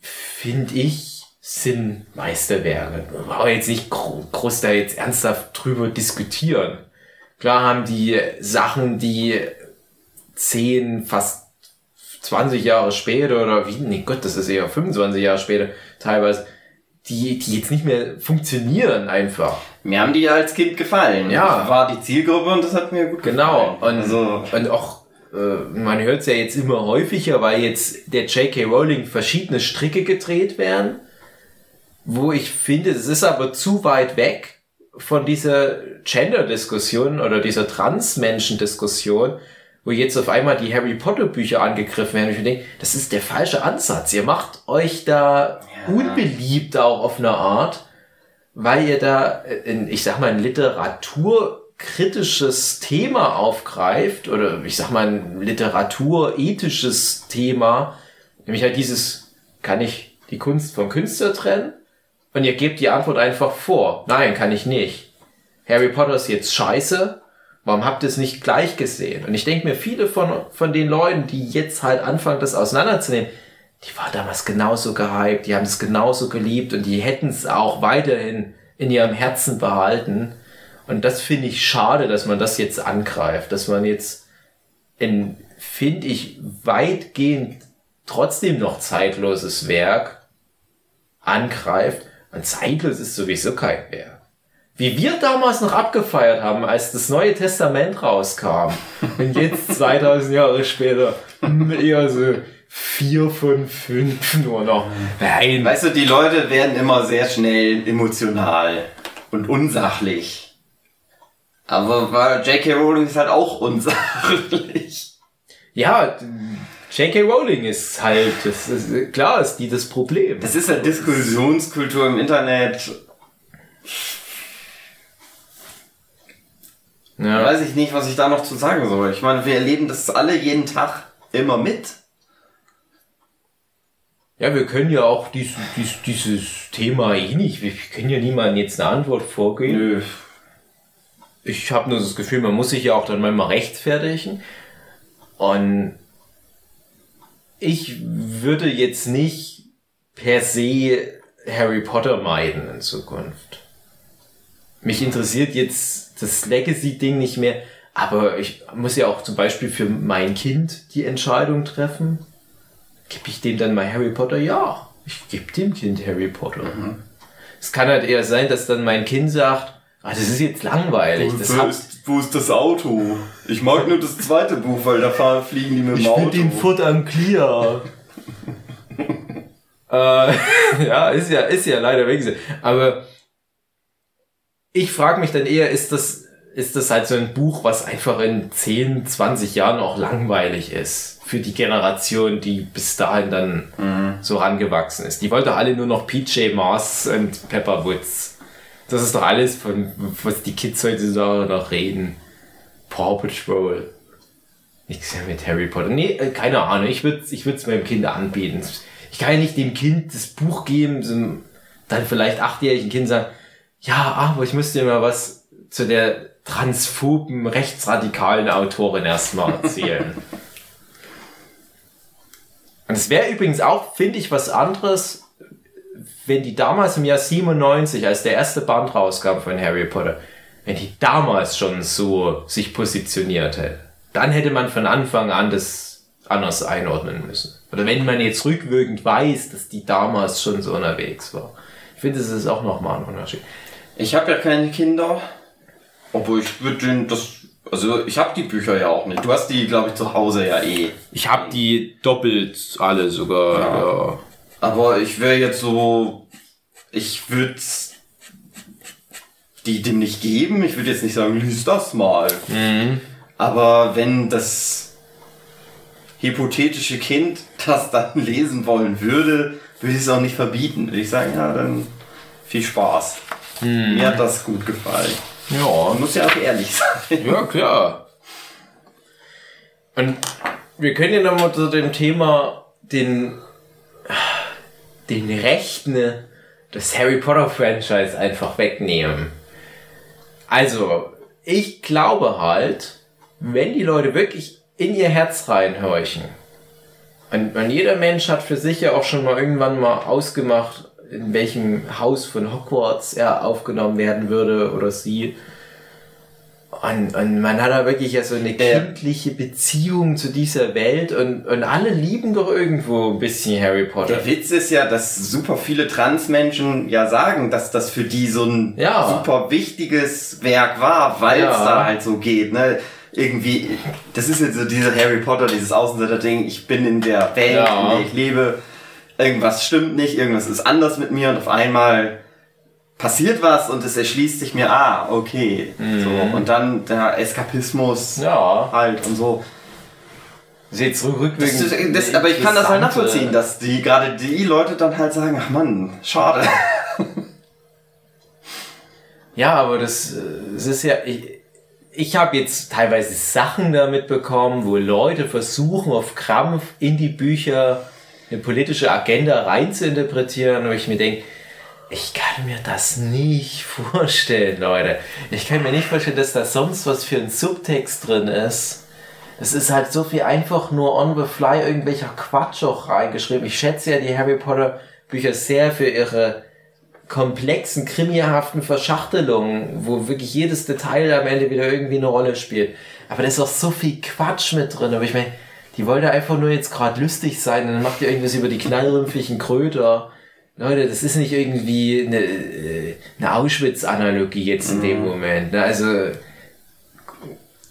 finde ich, sind Meisterwerke. Wir brauchen jetzt nicht gro- groß da jetzt ernsthaft drüber diskutieren. Klar haben die Sachen, die 10, fast 20 Jahre später oder wie, nee Gott, das ist eher 25 Jahre später teilweise, die, die jetzt nicht mehr funktionieren einfach. Mir haben die ja als Kind gefallen. Ja. Ich war die Zielgruppe und das hat mir gut Genau. gefallen. Und, also, und auch, äh, man hört es ja jetzt immer häufiger, weil jetzt der J.K. Rowling verschiedene Stricke gedreht werden, wo ich finde, es ist aber zu weit weg von dieser Gender-Diskussion oder dieser Trans-Menschen-Diskussion, wo jetzt auf einmal die Harry Potter Bücher angegriffen werden. Ich denke, das ist der falsche Ansatz. Ihr macht euch da Ja. unbeliebt auch auf eine Art, weil ihr da, in, ich sag mal, ein literaturkritisches Thema aufgreift oder ich sag mal ein literaturethisches Thema, nämlich halt dieses, kann ich die Kunst vom Künstler trennen? Und ihr gebt die Antwort einfach vor. Nein, kann ich nicht. Harry Potter ist jetzt scheiße. Warum habt ihr es nicht gleich gesehen? Und ich denke mir, viele von, von den Leuten, die jetzt halt anfangen, das auseinanderzunehmen, die waren damals genauso gehypt, die haben es genauso geliebt und die hätten es auch weiterhin in ihrem Herzen behalten. Und das finde ich schade, dass man das jetzt angreift, dass man jetzt in, finde ich, weitgehend trotzdem noch zeitloses Werk angreift. Und zeitlos ist sowieso kein Werk. Wie wir damals noch abgefeiert haben, als das Neue Testament rauskam. Und jetzt 2000 Jahre später hm, eher so vier von fünf nur noch. Nein, weißt du, die Leute werden immer sehr schnell emotional und unsachlich. Aber J.K. Rowling ist halt auch unsachlich. Ja, J.K. Rowling ist halt, das ist, klar ist die das Problem. Das ist halt Diskussionskultur im Internet. Ja. Weiß ich nicht, was ich da noch zu sagen soll. Ich meine, wir erleben das alle jeden Tag immer mit. Ja, wir können ja auch dies, dies, dieses Thema eh nicht. Wir können ja niemandem jetzt eine Antwort vorgeben. Nö. Ich habe nur das Gefühl, man muss sich ja auch dann manchmal rechtfertigen. Und ich würde jetzt nicht per se Harry Potter meiden in Zukunft. Mich interessiert jetzt das Legacy-Ding nicht mehr, aber ich muss ja auch zum Beispiel für mein Kind die Entscheidung treffen. Gib ich dem dann mal Harry Potter? Ja, ich gebe dem Kind Harry Potter. Es kann halt eher sein, dass dann mein Kind sagt, ah, das ist jetzt langweilig. Das hat, wo ist das Auto? Ich mag nur das zweite Buch, weil da fahren, fliegen die mit dem Auto. Foot am Clear. äh, ja, ist ja, ist ja leider weg. Aber ich frage mich dann eher, ist das, ist das halt so ein Buch, was einfach in 10, 20 Jahren auch langweilig ist? Für die Generation, die bis dahin dann so rangewachsen ist. Die wollte alle nur noch PJ Masks und Pepper Woods. Das ist doch alles, von was die Kids heutzutage noch reden. Paw Patrol. Nichts mehr mit Harry Potter. Nee, äh, keine Ahnung. Ich würde ich es meinem Kind anbieten. Ich kann ja nicht dem Kind das Buch geben, so dann vielleicht achtjährigen Kind sagen, ja, aber ich müsste dir mal was zu der transphoben, rechtsradikalen Autorin erstmal erzählen. Und es wäre übrigens auch, finde ich, was anderes, wenn die damals im Jahr 97, als der erste Band rauskam von Harry Potter, wenn die damals schon so sich positioniert hätte, dann hätte man von Anfang an das anders einordnen müssen. Oder wenn man jetzt rückwirkend weiß, dass die damals schon so unterwegs war. Ich finde, das ist auch nochmal ein Unterschied. Ich habe ja keine Kinder. Obwohl ich würde den das. Also ich habe die Bücher ja auch nicht. Du hast die, glaube ich, zu Hause ja eh. Ich habe die doppelt alle sogar. Ja. Aber ich wäre jetzt so. Ich würde die dem nicht geben. Ich würde jetzt nicht sagen, lies das mal. Aber wenn das hypothetische Kind das dann lesen wollen würde, würde ich es auch nicht verbieten. Würde ich sagen, ja, dann viel Spaß. Mir hat das gut gefallen. Ja. Man muss ja auch ehrlich sein. Ja, klar. Und wir können ja nochmal zu dem Thema den, den Rechten des Harry Potter Franchise einfach wegnehmen. Also, ich glaube halt, wenn die Leute wirklich in ihr Herz reinhorchen, und, und jeder Mensch hat für sich ja auch schon mal irgendwann mal ausgemacht, in welchem Haus von Hogwarts er aufgenommen werden würde oder sie. Und, und man hat da wirklich ja so eine Ja. kindliche Beziehung zu dieser Welt und, und alle lieben doch irgendwo ein bisschen Harry Potter. Der Witz ist ja, dass super viele Transmenschen ja sagen, dass das für die so ein Ja. super wichtiges Werk war, weil es Ja. da halt so geht, ne? Irgendwie, das ist jetzt so dieser Harry Potter, dieses Außenseiter-Ding, ich bin in der Welt, Ja. in der ich lebe, irgendwas stimmt nicht, irgendwas ist anders mit mir und auf einmal passiert was und es erschließt sich mir, ah, okay. So, und dann der Eskapismus Mhm. Ja, halt und so. das jetzt Das, rückwirkend. ist- das, aber ich kann das halt nachvollziehen, dass die gerade die Leute dann halt sagen, ach Mann, schade. Ja, aber das, äh, es ist ja, ich, ich habe jetzt teilweise Sachen damit bekommen, wo Leute versuchen, auf Krampf in die Bücher eine politische Agenda reinzuinterpretieren, wo ich mir denke, ich kann mir das nicht vorstellen, Leute. Ich kann mir nicht vorstellen, dass da sonst was für ein Subtext drin ist. Es ist halt so viel einfach nur on the fly irgendwelcher Quatsch auch reingeschrieben. Ich schätze ja die Harry Potter Bücher sehr für ihre komplexen, krimihaften Verschachtelungen, wo wirklich jedes Detail am Ende wieder irgendwie eine Rolle spielt. Aber da ist auch so viel Quatsch mit drin. Aber ich meine, die wollte einfach nur jetzt gerade lustig sein und dann macht ihr irgendwas über die knallrümpfigen Kröter. Leute, das ist nicht irgendwie eine, äh, eine Auschwitz-Analogie jetzt in dem Moment. Ne? Also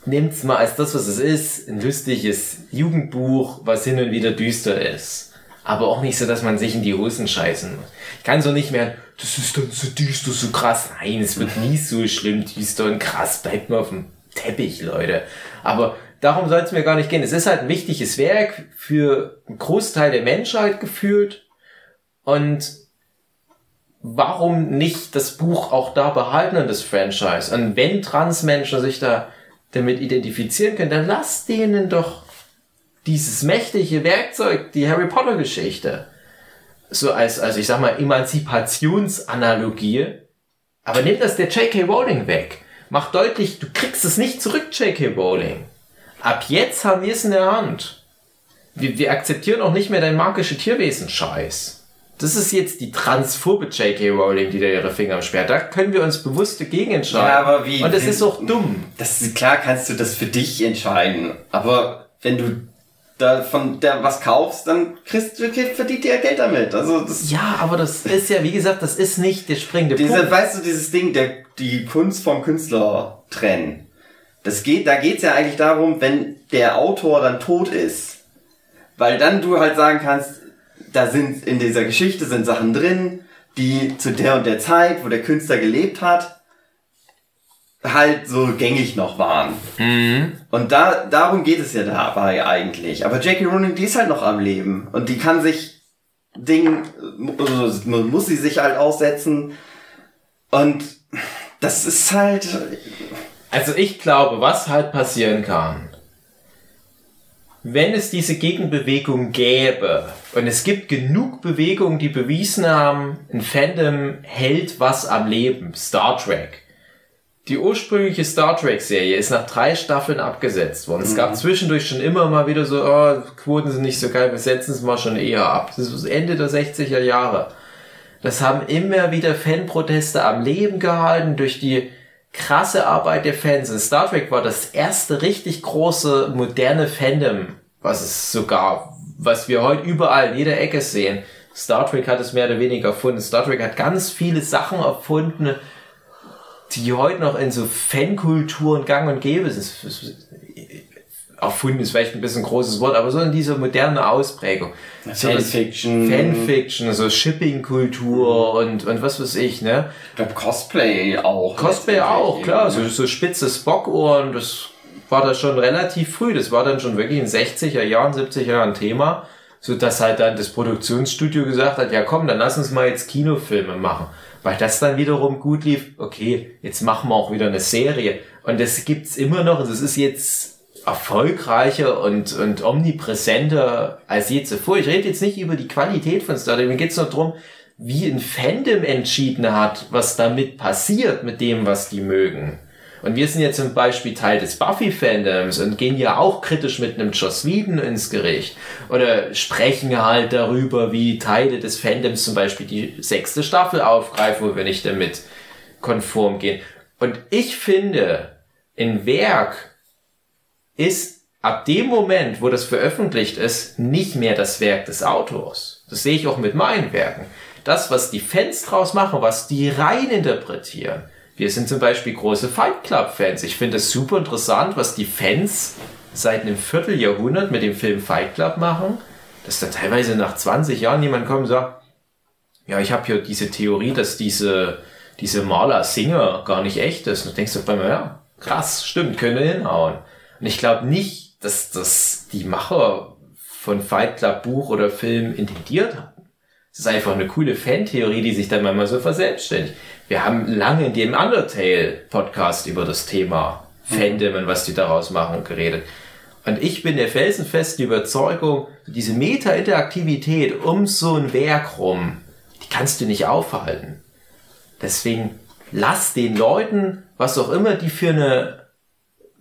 nehmt's mal als das, was es ist, ein lustiges Jugendbuch, was hin und wieder düster ist. aber auch nicht so, dass man sich in die Hosen scheißen muss. Ich kann so nicht mehr, das ist dann so düster, so krass. Nein, es wird nie so schlimm, düster und krass. Bleibt mal auf dem Teppich, Leute. Aber darum soll es mir gar nicht gehen. Es ist halt ein wichtiges Werk für einen Großteil der Menschheit gefühlt. Und warum nicht das Buch auch da behalten und das Franchise? Und wenn Transmenschen sich da damit identifizieren können, dann lasst denen doch dieses mächtige Werkzeug, die Harry Potter Geschichte, so als, also ich sag mal, Emanzipationsanalogie, aber nimm das der J.K. Rowling weg. Mach deutlich, du kriegst es nicht zurück, J.K. Rowling. Ab jetzt haben wir es in der Hand. Wir, wir akzeptieren auch nicht mehr dein magische Tierwesen-Scheiß. Das ist jetzt die transphobe J.K. Rowling, die da ihre Finger am sperrt. Da können wir uns bewusst dagegen entscheiden. Ja, aber wie? Und das ist auch dumm. Das ist, klar kannst du das für dich entscheiden. Aber wenn du da von der was kaufst, dann kriegst du verdient dir Geld damit. Also das ja, aber das ist ja, wie gesagt, das ist nicht der springende diese, Punkt. Weißt du, dieses Ding, der die Kunst vom Künstler trennen. Das geht, da geht's ja eigentlich darum, wenn der Autor dann tot ist, weil dann du halt sagen kannst, da sind in dieser Geschichte sind Sachen drin, die zu der und der Zeit, wo der Künstler gelebt hat, halt so gängig noch waren. Mhm. Und da, darum geht es ja dabei eigentlich. Aber Jackie Rowling, die ist halt noch am Leben. Und die kann sich Ding, also muss sie sich halt aussetzen. Und das ist halt. Also ich glaube, was halt passieren kann, wenn es diese Gegenbewegung gäbe, und es gibt genug Bewegungen, die bewiesen haben, ein Fandom hält was am Leben, Star Trek. Die ursprüngliche Star Trek-Serie ist nach drei Staffeln abgesetzt worden. Mhm. Es gab mhm. zwischendurch schon immer mal wieder so, oh, Quoten sind nicht so geil, wir setzen es mal schon eher ab. Das ist Ende der 60er Jahre. Das haben immer wieder Fanproteste am Leben gehalten durch die krasse Arbeit der Fans. Und Star Trek war das erste richtig große moderne Fandom, was es sogar, was wir heute überall in jeder Ecke sehen. Star Trek hat es mehr oder weniger erfunden. Star Trek hat ganz viele Sachen erfunden, die heute noch in so Fankulturen gang und gäbe sind. Erfunden ist vielleicht ein bisschen ein großes Wort, aber so in dieser moderne Ausprägung. So Fanfiction. Fanfiction, so Shipping-Kultur und, und was weiß ich, ne? Ich glaube Cosplay auch. Cosplay auch, klar. So, so spitze Spock-Ohren, das war da schon relativ früh. Das war dann schon wirklich in 60er Jahren, 70er Jahren Thema. So dass halt dann das Produktionsstudio gesagt hat, ja komm, dann lass uns mal jetzt Kinofilme machen weil das dann wiederum gut lief, okay, jetzt machen wir auch wieder eine Serie. Und das gibt's immer noch, und es ist jetzt erfolgreicher und, und omnipräsenter als je zuvor. Ich rede jetzt nicht über die Qualität von Star Trek, mir geht's nur drum, wie ein Fandom entschieden hat, was damit passiert mit dem, was die mögen. Und wir sind ja zum Beispiel Teil des Buffy-Fandoms und gehen ja auch kritisch mit einem Joss Whedon ins Gericht. Oder sprechen halt darüber, wie Teile des Fandoms zum Beispiel die sechste Staffel aufgreifen, wo wir nicht damit konform gehen. Und ich finde, ein Werk ist ab dem Moment, wo das veröffentlicht ist, nicht mehr das Werk des Autors. Das sehe ich auch mit meinen Werken. Das, was die Fans draus machen, was die rein interpretieren, wir sind zum Beispiel große Fight Club-Fans. Ich finde es super interessant, was die Fans seit einem Vierteljahrhundert mit dem Film Fight Club machen. Dass da teilweise nach 20 Jahren jemand kommt und sagt, ja, ich habe hier diese Theorie, dass diese, diese Maler-Singer gar nicht echt ist. Und du denkst du bei ja, krass, stimmt, könnte hinhauen. Und ich glaube nicht, dass das die Macher von Fight Club Buch oder Film intendiert hatten. Es ist einfach eine coole Fantheorie, die sich dann manchmal so verselbstständigt. Wir haben lange in dem Undertale-Podcast über das Thema Fandom und was die daraus machen geredet. Und ich bin der felsenfesten Überzeugung, diese Meta-Interaktivität um so ein Werk rum, die kannst du nicht aufhalten. Deswegen lass den Leuten, was auch immer die für eine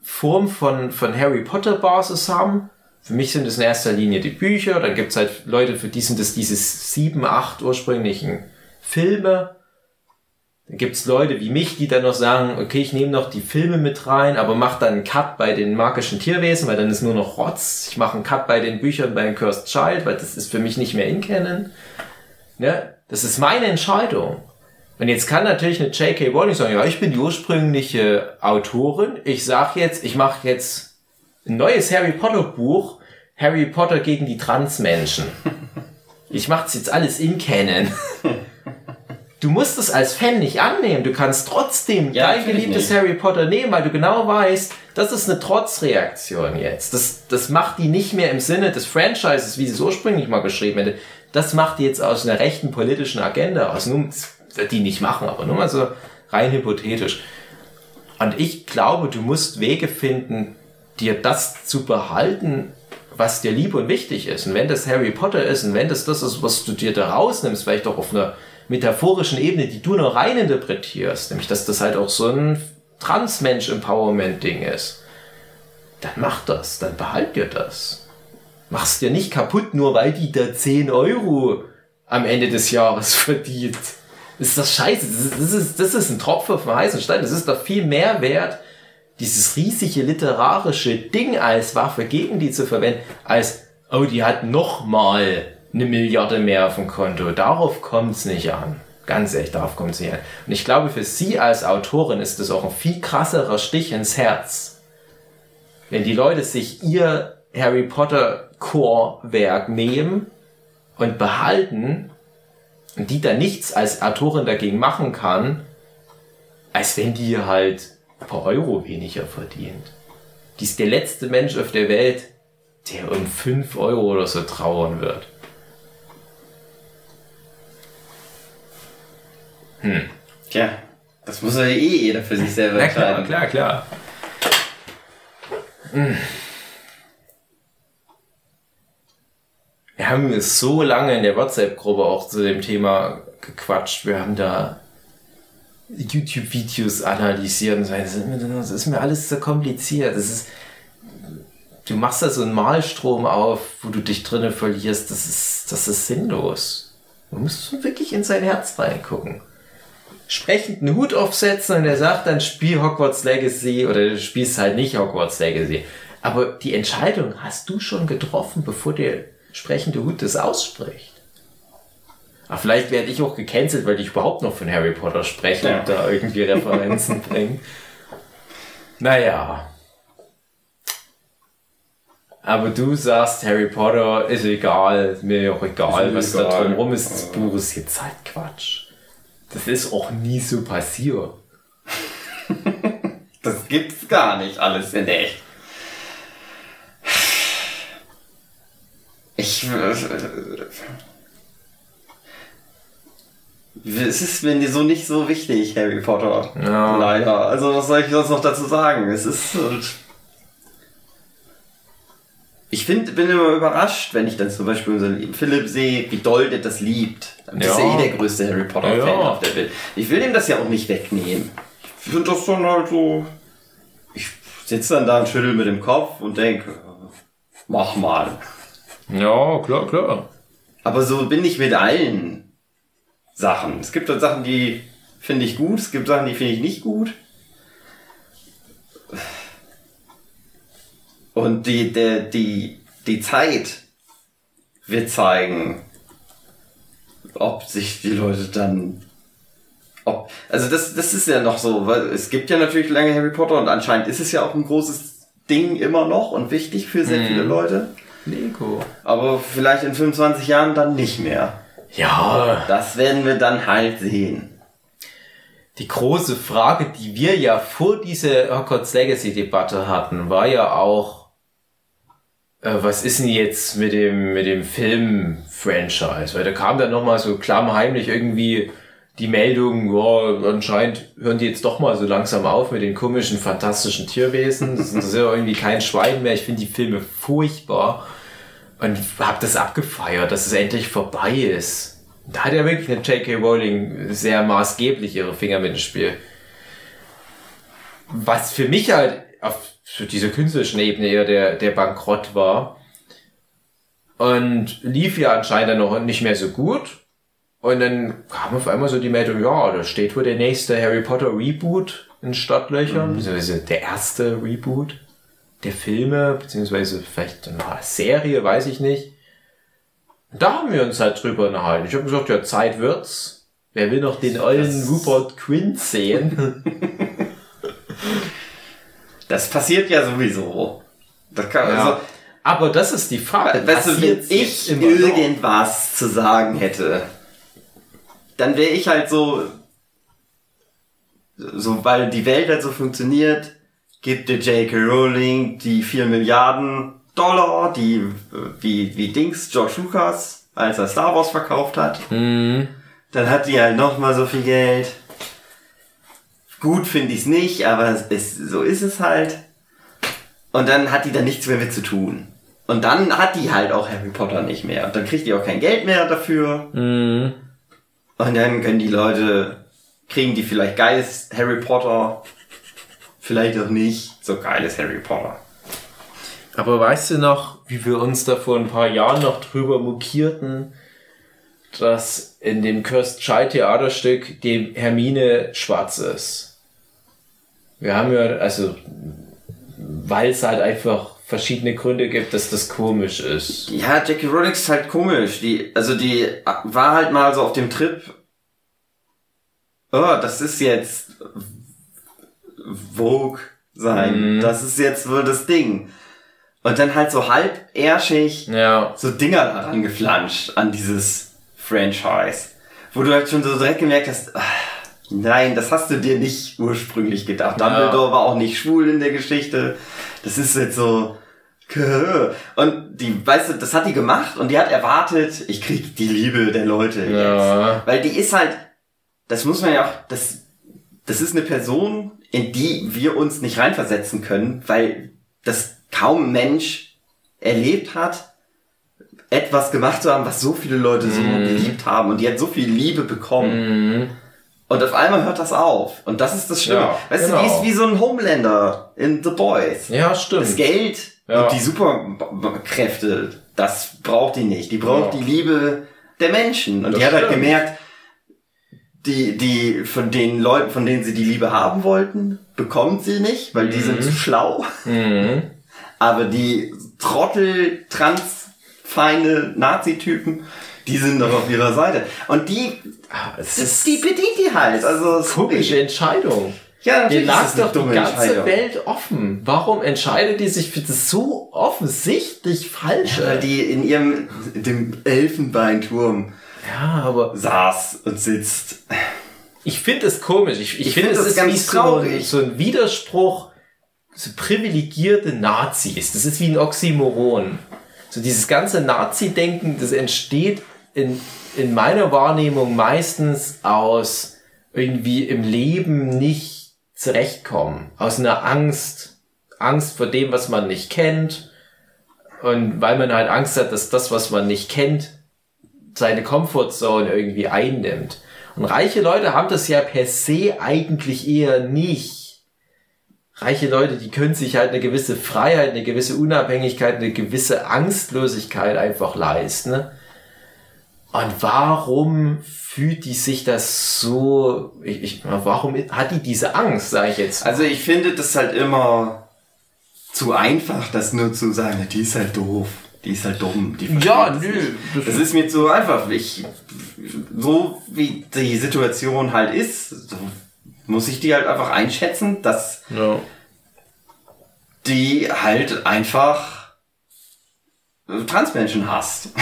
Form von, von Harry Potter Basis haben. Für mich sind es in erster Linie die Bücher, dann gibt es halt Leute, für die sind es diese sieben, acht ursprünglichen Filme. Dann gibt's Leute wie mich, die dann noch sagen, okay, ich nehme noch die Filme mit rein, aber mach dann einen Cut bei den magischen Tierwesen, weil dann ist nur noch Rotz. Ich mache einen Cut bei den Büchern bei Cursed Child, weil das ist für mich nicht mehr in Canon. Ne? Das ist meine Entscheidung. Und jetzt kann natürlich eine J.K. Rowling sagen, ja, ich bin die ursprüngliche Autorin. Ich sag jetzt, ich mache jetzt ein neues Harry Potter Buch, Harry Potter gegen die Transmenschen. Ich mach's jetzt alles in Canon. Du musst es als Fan nicht annehmen. Du kannst trotzdem Ja, dein geliebtes. Harry Potter nehmen, weil du genau weißt, das ist eine Trotzreaktion jetzt. Das, das macht die nicht mehr im Sinne des Franchises, wie sie es ursprünglich mal geschrieben hätte. Das macht die jetzt aus einer rechten politischen Agenda aus. Nun, die nicht machen, aber nur mal so rein hypothetisch. Und ich glaube, du musst Wege finden, dir das zu behalten, was dir lieb und wichtig ist. Und wenn das Harry Potter ist und wenn das das ist, was du dir da rausnimmst, vielleicht auch auf einer metaphorischen Ebene, die du nur rein interpretierst, nämlich dass das halt auch so ein Transmensch-Empowerment-Ding ist, dann mach das, dann behalt dir das. Mach's dir nicht kaputt, nur weil die da 10 Euro am Ende des Jahres verdient. Ist das scheiße? Das ist, das ist, ein Tropfen auf dem heißen Stein. Das ist doch viel mehr wert, dieses riesige literarische Ding als Waffe gegen die zu verwenden, als, oh, die hat noch mal eine Milliarde mehr auf dem Konto. Darauf kommt's nicht an. Ganz ehrlich, darauf kommt's nicht an. Und ich glaube, für sie als Autorin ist das auch ein viel krasserer Stich ins Herz. Wenn die Leute sich ihr Harry Potter Core-Werk nehmen und behalten die dann nichts als Autorin dagegen machen kann, als wenn die halt ein paar Euro weniger verdient. Die ist der letzte Mensch auf der Welt, der um 5 Euro oder so trauern wird. Tja, das muss ja eh jeder für sich selber Na klar, entscheiden. klar, klar. Hm. Wir haben so lange in der WhatsApp-Gruppe auch zu dem Thema gequatscht. Wir haben da YouTube-Videos analysiert und so. Das ist, mir, alles so kompliziert. Das ist, du machst da so einen Malstrom auf, wo du dich drinnen verlierst. Das ist, das ist sinnlos. Man muss wirklich in sein Herz reingucken sprechend einen Hut aufsetzen und er sagt dann, spiel Hogwarts Legacy oder du spielst halt nicht Hogwarts Legacy. Aber die Entscheidung hast du schon getroffen, bevor der sprechende Hut das ausspricht. Aber vielleicht werde ich auch gecancelt, weil ich überhaupt noch von Harry Potter spreche Ja. und da irgendwie Referenzen bringe. Naja. Aber du sagst, Harry Potter ist egal, mir auch egal, mir was da egal. drum rum ist. Das Buch ist jetzt halt Quatsch. Das ist auch nie so passiert. Das gibt's gar nicht alles in echt. Ich. äh, Es ist mir so nicht so wichtig, Harry Potter. Ja. Leider. Also, was soll ich sonst noch dazu sagen? Es ist. Ich find, bin immer überrascht, wenn ich dann zum Beispiel unseren Philipp sehe, wie doll der das liebt. Das ist ja Ja. eh der größte Harry Potter-Fan Ja. auf der Welt. Ich will ihm das ja auch nicht wegnehmen. Ich finde das dann halt so. Ich sitze dann da und schüttel mit dem Kopf und denke, mach mal. Ja, klar, klar. Aber so bin ich mit allen Sachen. Es gibt halt Sachen, die finde ich gut, es gibt Sachen, die finde ich nicht gut. Und die, der, die, die Zeit wird zeigen, ob sich die Leute dann. Ob, also das, das ist ja noch so, weil es gibt ja natürlich lange Harry Potter und anscheinend ist es ja auch ein großes Ding immer noch und wichtig für sehr viele Leute. Lego. Aber vielleicht in 25 Jahren dann nicht mehr. Ja, Das werden wir dann halt sehen. die große Frage, die wir ja vor dieser Hogwarts Legacy Debatte hatten, war ja auch, äh, was ist denn jetzt mit dem, mit dem Film-Franchise? Weil da kam dann nochmal so klammheimlich irgendwie die Meldung, ja, anscheinend hören die jetzt doch mal so langsam auf mit den komischen, fantastischen Tierwesen. Das ist ja irgendwie kein Schwein mehr. Ich finde die Filme furchtbar. Und hab das abgefeiert, dass es endlich vorbei ist. Da hat ja wirklich eine J.K. Rowling sehr maßgeblich ihre Finger mit dem Spiel. Was für mich halt auf dieser künstlerischen Ebene eher der, der Bankrott war. Und lief ja anscheinend noch nicht mehr so gut. Und dann kam auf einmal so die Meldung, ja, da steht wohl der nächste Harry Potter Reboot in Stadtlöchern, beziehungsweise der erste Reboot der Filme, beziehungsweise vielleicht eine Serie, weiß ich nicht. Und da haben wir uns halt drüber unterhalten. Ich habe gesagt, ja, Zeit wird's. Wer will noch den ollen Rupert Quinn sehen? Das passiert ja sowieso. Das kann, Ja. also, Aber das ist die Frage. Weißt du, wenn ich immer noch? irgendwas zu sagen hätte, dann wäre ich halt so, so, weil die Welt halt so funktioniert, gibt der J.K. Rowling die 4 Milliarden Dollar, die, wie, wie Dings, George Lucas, als er Star Wars verkauft hat. Mhm. Dann hat die halt noch mal so viel Geld. Gut finde ich es nicht, aber es ist, so ist es halt. Und dann hat die da nichts mehr mit zu tun. Und dann hat die halt auch Harry Potter nicht mehr. Und dann kriegt die auch kein Geld mehr dafür. Mhm. Und dann können die Leute, kriegen die vielleicht geiles Harry Potter. Vielleicht auch nicht so geiles Harry Potter. Aber weißt du noch, wie wir uns da vor ein paar Jahren noch drüber mokierten, dass in dem Cursed Child Theaterstück die Hermine schwarz ist? Wir haben ja, also, weil es halt einfach verschiedene Gründe gibt, dass das komisch ist. Ja, Jackie Rowling ist halt komisch. Die, also die war halt mal so auf dem Trip. Oh, das ist jetzt Vogue sein. Mhm. Das ist jetzt wohl das Ding. Und dann halt so halb ärschig Ja. so Dinger daran geflanscht an dieses Franchise. Wo du halt schon so direkt gemerkt hast, ah, nein, das hast du dir nicht ursprünglich gedacht. Ja. Dumbledore war auch nicht schwul in der Geschichte. Das ist jetzt so. Und die, weißt du, das hat die gemacht und die hat erwartet, ich krieg die Liebe der Leute Ja. jetzt. Weil die ist halt, das muss man ja auch, das, das ist eine Person, in die wir uns nicht reinversetzen können, weil das kaum Mensch erlebt hat, etwas gemacht zu haben, was so viele Leute so Mhm. geliebt haben und die hat so viel Liebe bekommen. Und auf einmal hört das auf. Und das ist das Schlimme. Ja, weißt du, genau. die ist wie so ein Homelander in The Boys. Ja, stimmt. Das Geld Ja. und die Superkräfte, das braucht die nicht. Die braucht Ja. die Liebe der Menschen. Und Das die hat halt stimmt. gemerkt, die, die, von den Leuten, von denen sie die Liebe haben wollten, bekommt sie nicht, weil die sind zu schlau. Mhm. Aber die Trottel, Transfeinde, Nazi-Typen, die sind doch auf ihrer Seite. Und die, Ah, Es das, ist die bedient die halt. Also, komische Entscheidung. Ja, natürlich lag doch die ganze. Welt offen. Warum entscheidet die sich für das so offensichtlich Falsche? Weil die in ihrem, dem Elfenbeinturm Ja, aber saß und sitzt. ich finde es komisch. Ich, ich, Ich finde, find es das ist ganz wie so ein, traurig. so ein Widerspruch. So privilegierte Nazis. Das ist wie ein Oxymoron. So dieses ganze Nazi-Denken, das entsteht in, in meiner Wahrnehmung meistens aus irgendwie im Leben nicht zurechtkommen. Aus einer Angst. Angst vor dem, was man nicht kennt. Und weil man halt Angst hat, dass das, was man nicht kennt, seine Comfortzone irgendwie einnimmt. Und reiche Leute haben das ja per se eigentlich eher nicht. Reiche Leute, die können sich halt eine gewisse Freiheit, eine gewisse Unabhängigkeit, eine gewisse Angstlosigkeit einfach leisten. ne? Und warum fühlt die sich das so, ich, ich, warum hat die diese Angst, sage ich jetzt. Also ich finde das halt immer zu einfach, das nur zu sagen, die ist halt doof. Die ist halt dumm. Die Ja, nö, das- Das ist mir zu einfach. Ich, so wie die Situation halt ist, so muss ich die halt einfach einschätzen, dass Ja. die halt einfach Transmenschen hasst.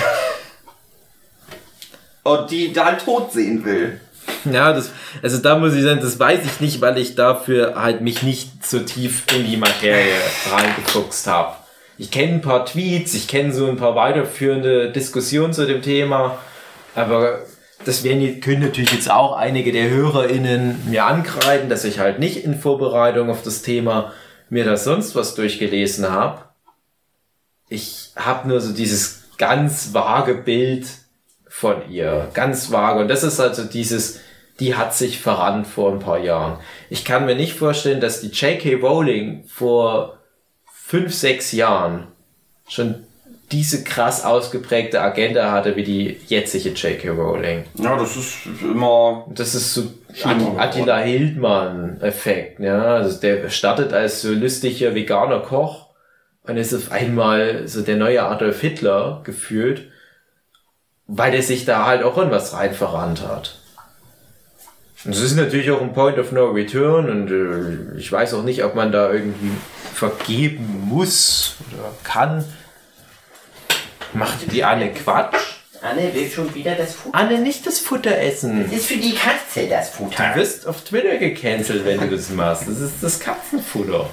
Und die da halt tot sehen will. Ja, das, also da muss ich sagen, das weiß ich nicht, weil ich dafür halt mich nicht so tief in die Materie reingefuchst habe. Ich kenne ein paar Tweets, ich kenne so ein paar weiterführende Diskussionen zu dem Thema, aber das werden, die- können natürlich jetzt auch einige der HörerInnen mir ankreiden, dass ich halt nicht in Vorbereitung auf das Thema mir da sonst was durchgelesen habe. Ich habe nur so dieses ganz vage Bild von ihr. Ganz vage. Und das ist also dieses, die hat sich verrannt vor ein paar Jahren. Ich kann mir nicht vorstellen, dass die J.K. Rowling vor fünf, sechs Jahren schon diese krass ausgeprägte Agenda hatte wie die jetzige J.K. Rowling. Ja, das ist immer Das ist so At- Attila Hildmann-Effekt. Ja? Also der startet als so lustiger veganer Koch und ist auf einmal so der neue Adolf Hitler gefühlt, weil der sich da halt auch in was rein verrannt hat. Und es ist natürlich auch ein Point of No Return und äh, ich weiß auch nicht, ob man da irgendwie vergeben muss oder kann. Macht die Anne Quatsch? Anne will schon wieder das Futter. Anne, nicht das Futter essen. Das ist für die Katze das Futter. Du wirst auf Twitter gecancelt, wenn du das machst. Das ist das Katzenfutter.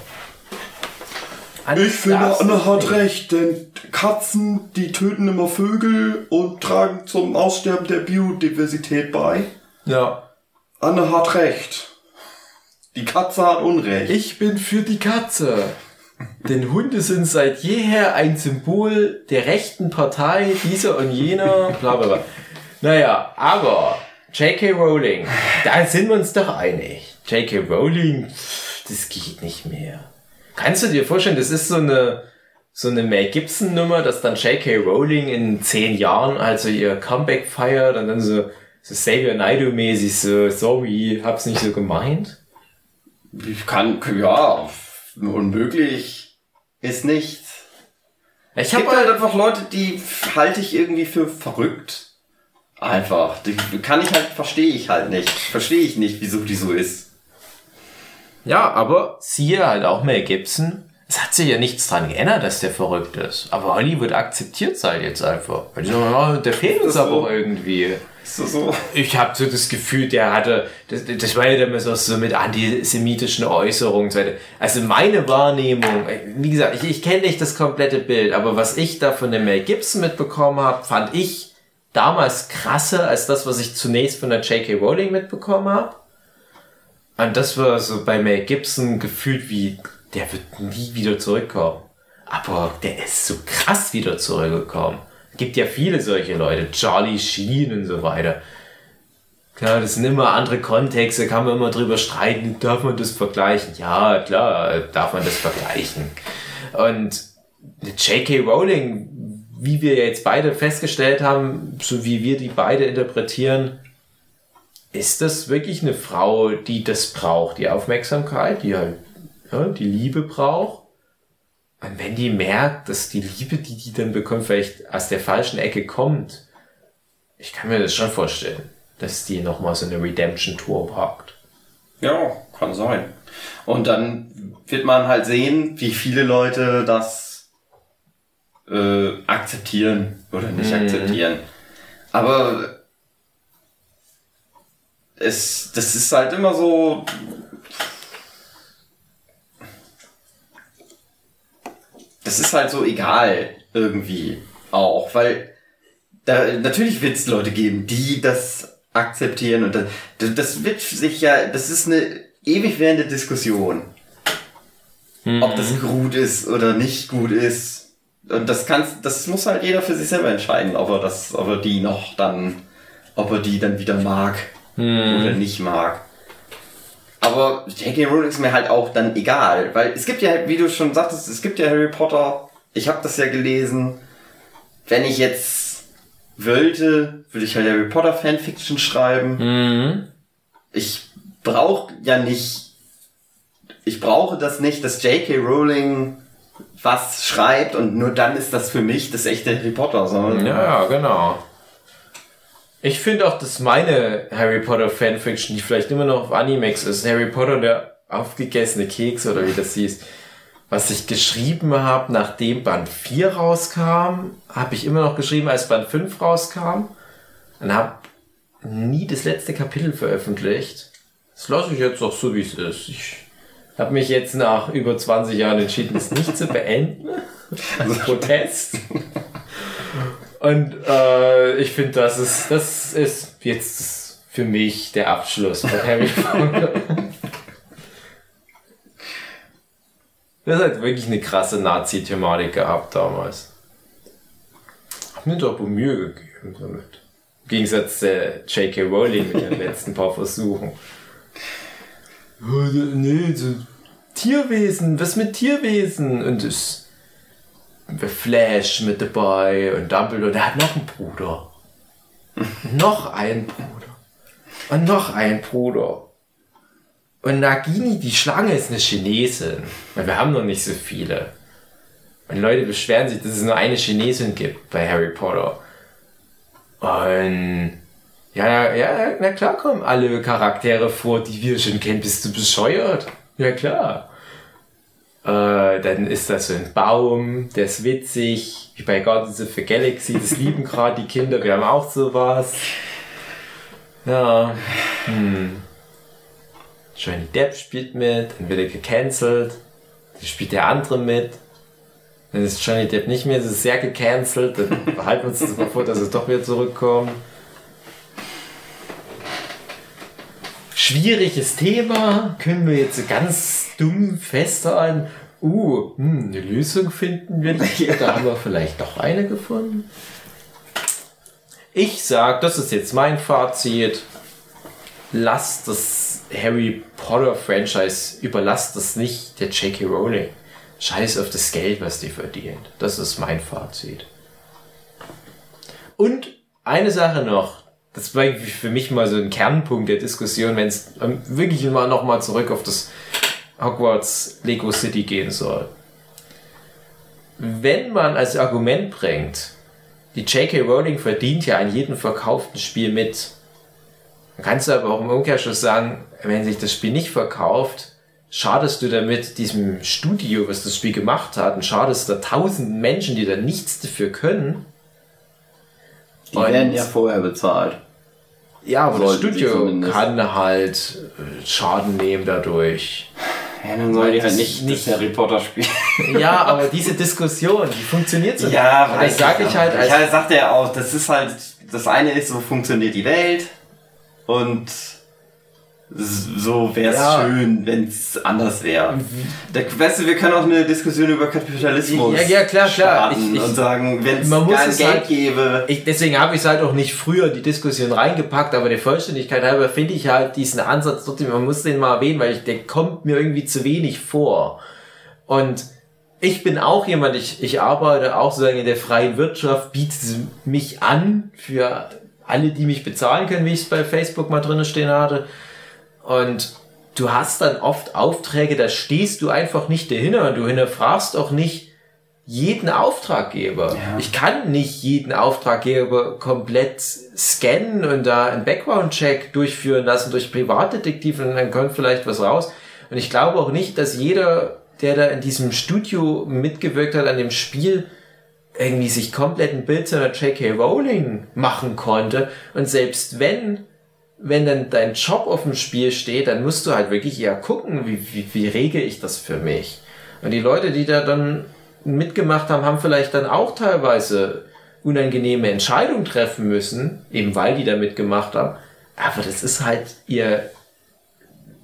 Anne, Ich finde, Anne hat recht, denn Katzen, die töten immer Vögel und tragen zum Aussterben der Biodiversität bei. Ja. Anne hat recht. Die Katze hat Unrecht. Ich bin für die Katze. Denn Hunde sind seit jeher ein Symbol der rechten Partei, dieser und jener, bla bla bla. Naja, aber J.K. Rowling, da sind wir uns doch einig. J.K. Rowling, das geht nicht mehr. Kannst du dir vorstellen, das ist so eine, so eine Mel Gibson Nummer, dass dann J.K. Rowling in zehn Jahren also ihr Comeback feiert und dann so, so Xavier Naidoo mäßig so, sorry, hab's nicht so gemeint? Ich kann, ja, unmöglich ist nicht. Ich Es hab gibt halt einfach Leute, die halte ich irgendwie für verrückt. Einfach. Die kann ich halt, verstehe ich halt nicht. Verstehe ich nicht, wieso die so ist. Ja, aber siehe halt auch Mel Gibson. Es hat sich ja nichts dran geändert, dass der verrückt ist. Aber Hollywood akzeptiert es halt jetzt einfach. Weil die sagen, ja, der fehlt uns aber so? irgendwie. Das so? Ich habe so das Gefühl, der hatte, das, das war ja dann so, so mit antisemitischen Äußerungen. so. Also meine Wahrnehmung, wie gesagt, ich, ich kenne nicht das komplette Bild, aber was ich da von dem Mel Gibson mitbekommen habe, fand ich damals krasser als das, was ich zunächst von der J.K. Rowling mitbekommen habe. Und das war so bei Mel Gibson gefühlt wie, der wird nie wieder zurückkommen. Aber der ist so krass wieder zurückgekommen. Gibt ja viele solche Leute, Charlie Sheen und so weiter. Klar, das sind immer andere Kontexte, kann man immer drüber streiten, darf man das vergleichen? Ja, klar, darf man das vergleichen. Und J.K. Rowling, wie wir jetzt beide festgestellt haben, so wie wir die beide interpretieren, ist das wirklich eine Frau, die das braucht, die Aufmerksamkeit, die halt ja, die Liebe braucht? Und wenn die merkt, dass die Liebe, die die dann bekommt, vielleicht aus der falschen Ecke kommt, ich kann mir das schon vorstellen, dass die nochmal so eine Redemption-Tour packt. Ja, kann sein. Und dann wird man halt sehen, wie viele Leute das äh, akzeptieren oder nicht akzeptieren. Aber es, das ist halt immer so. Das ist halt so egal irgendwie auch, weil da, natürlich wird es Leute geben, die das akzeptieren und das, das wird sich ja, das ist eine ewig währende Diskussion, ob das gut ist oder nicht gut ist. Und das kannst, das muss halt jeder für sich selber entscheiden, ob er das, ob er die noch dann, ob er die dann wieder mag oder nicht mag. Aber J.K. Rowling ist mir halt auch dann egal, weil es gibt ja, wie du schon sagtest, es gibt ja Harry Potter. Ich habe das ja gelesen. Wenn ich jetzt wollte, würde ich halt Harry Potter Fanfiction schreiben. Mhm. Ich brauche ja nicht, ich brauche das nicht, dass J.K. Rowling was schreibt und nur dann ist das für mich das echte Harry Potter, sondern ja, genau. Ich finde auch, dass meine Harry Potter Fanfiction, die vielleicht immer noch auf Animex ist, Harry Potter der aufgegessene Keks oder wie das hieß, was ich geschrieben habe, nachdem Band 4 rauskam, habe ich immer noch geschrieben, als Band 5 rauskam und habe nie das letzte Kapitel veröffentlicht. Das lasse ich jetzt auch so, wie es ist. Ich habe mich jetzt nach über 20 Jahren entschieden, es nicht zu beenden. Als Protest. Und äh, ich finde, das ist, das ist jetzt für mich der Abschluss von Harry Potter. Das hat wirklich eine krasse Nazi-Thematik gehabt damals. Hab mir doch Mühe gegeben damit. Im Gegensatz zu J.K. Rowling mit den letzten paar Versuchen. Oh, Nee, so Tierwesen, was mit Tierwesen? Und es Flash mit dabei und Dumbledore, der hat noch einen Bruder. noch einen Bruder. Und noch einen Bruder. Und Nagini, die Schlange, ist eine Chinesin. Weil wir haben noch nicht so viele. Und Leute beschweren sich, dass es nur eine Chinesin gibt bei Harry Potter. Und ja, ja, na klar kommen alle Charaktere vor, die wir schon kennen. Bist du bescheuert? Ja klar. Äh, dann ist das so ein Baum, der ist witzig, wie bei Guardians of the Galaxy, das lieben gerade die Kinder, wir haben auch sowas. Ja, hm. Johnny Depp spielt mit, dann wird er gecancelt, dann spielt der andere mit. Dann ist Johnny Depp nicht mehr, es ist sehr gecancelt, dann behalten wir uns das mal vor, dass es doch wieder zurückkommt. Schwieriges Thema, können wir jetzt ganz dumm festhalten. Uh, hm, eine Lösung finden wir nicht. Da haben wir vielleicht doch eine gefunden. Ich sag, das ist jetzt mein Fazit. Lasst das Harry Potter Franchise, überlasst das nicht der J.K. Rowling. Scheiß auf das Geld, was die verdient. Das ist mein Fazit. Und eine Sache noch. Das war für mich mal so ein Kernpunkt der Diskussion, wenn es ähm, wirklich mal nochmal zurück auf das Hogwarts Lego City gehen soll. Wenn man als Argument bringt, die J.K. Rowling verdient ja an jedem verkauften Spiel mit, dann kannst du aber auch im Umkehrschluss sagen, wenn sich das Spiel nicht verkauft, schadest du damit diesem Studio, was das Spiel gemacht hat, und schadest da tausenden Menschen, die da nichts dafür können. Die Und- werden ja vorher bezahlt. Ja, aber das Studio kann halt äh, Schaden nehmen dadurch. Ja, dann sollen die halt das nicht, nicht- das Harry Potter spielen. Ja, aber diese Diskussion, die funktioniert so. Ja, Und das sage ich halt als Ja, sagt er auch, das ist halt, das eine ist, so funktioniert die Welt und so wäre es Ja. schön, wenn es anders wäre. Da- Weißt du, wir können auch eine Diskussion über Kapitalismus Ja, ja, klar, klar. starten Ich- ich- und sagen, wenn es man muss kein Geld halt- gäbe, Ich, deswegen habe ich es halt auch nicht früher in die Diskussion reingepackt, aber der Vollständigkeit halber finde ich halt diesen Ansatz trotzdem, man muss den mal erwähnen, weil ich, der kommt mir irgendwie zu wenig vor. Und ich bin auch jemand, ich, ich arbeite auch sozusagen in der freien Wirtschaft, biete mich an für alle, die mich bezahlen können, wie ich es bei Facebook mal drinne stehen hatte. Und du hast dann oft Aufträge, da stehst du einfach nicht dahinter und du hinterfragst auch nicht jeden Auftraggeber. Ich kann nicht jeden Auftraggeber komplett scannen und da einen Background-Check durchführen lassen durch Privatdetektive und dann kommt vielleicht was raus. Und ich glaube auch nicht, dass jeder, der da in diesem Studio mitgewirkt hat an dem Spiel, irgendwie sich komplett ein Bild zu einer J.K. Rowling machen konnte. Und selbst wenn, wenn dann dein Job auf dem Spiel steht, dann musst du halt wirklich eher gucken, wie, wie, wie regel ich das für mich. Und die Leute, die da dann mitgemacht haben, haben vielleicht dann auch teilweise unangenehme Entscheidungen treffen müssen, eben weil die da mitgemacht haben. Aber das ist halt ihr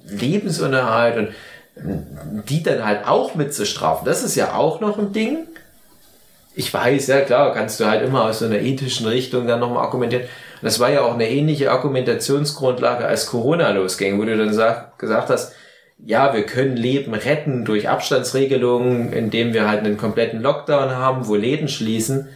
Lebensunterhalt und die dann halt auch mitzustrafen. Das ist ja auch noch ein Ding. Ich weiß, ja klar, kannst du halt immer aus so einer ethischen Richtung dann nochmal argumentieren. Das war ja auch eine ähnliche Argumentationsgrundlage, als Corona losging, wo du dann sag, gesagt hast, ja, wir können Leben retten durch Abstandsregelungen, indem wir halt einen kompletten Lockdown haben, wo Läden schließen.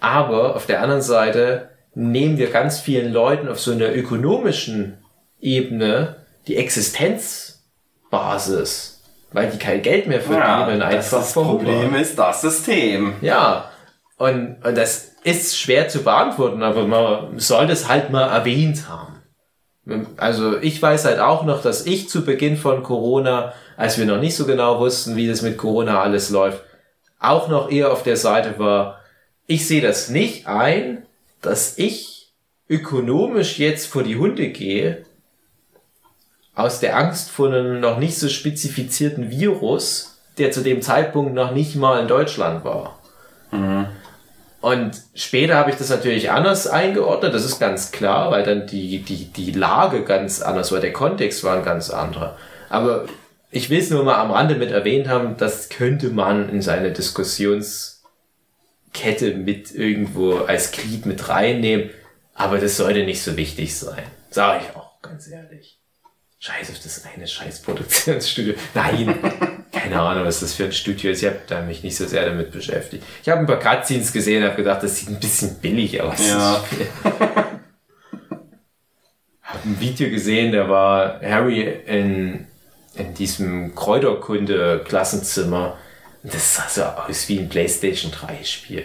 Aber auf der anderen Seite nehmen wir ganz vielen Leuten auf so einer ökonomischen Ebene die Existenzbasis, weil die kein Geld mehr verdienen, das, einfach das verhungern. Problem ist das System. Ja, und, und das ist schwer zu beantworten, aber man soll das halt mal erwähnt haben. Also ich weiß halt auch noch, dass ich zu Beginn von Corona, als wir noch nicht so genau wussten, wie das mit Corona alles läuft, auch noch eher auf der Seite war, ich sehe das nicht ein, dass ich ökonomisch jetzt vor die Hunde gehe, aus der Angst vor einem noch nicht so spezifizierten Virus, der zu dem Zeitpunkt noch nicht mal in Deutschland war. Und später habe ich das natürlich anders eingeordnet, das ist ganz klar, weil dann die, die, die Lage ganz anders war, der Kontext war ein ganz anderer. Aber ich will es nur mal am Rande mit erwähnt haben, das könnte man in seine Diskussionskette mit irgendwo als Glied mit reinnehmen, aber das sollte nicht so wichtig sein. Sage ich auch, ganz ehrlich. Scheiß auf das eine scheiß Produktionsstudio. Nein, keine Ahnung, was das für ein Studio ist. Ich habe da mich nicht so sehr damit beschäftigt. Ich habe ein paar Cutscenes gesehen und habe gedacht, das sieht ein bisschen billig aus. Ja. habe ein Video gesehen, da war Harry in, in diesem Kräuterkunde-Klassenzimmer. Und das sah so aus wie ein PlayStation 3-Spiel.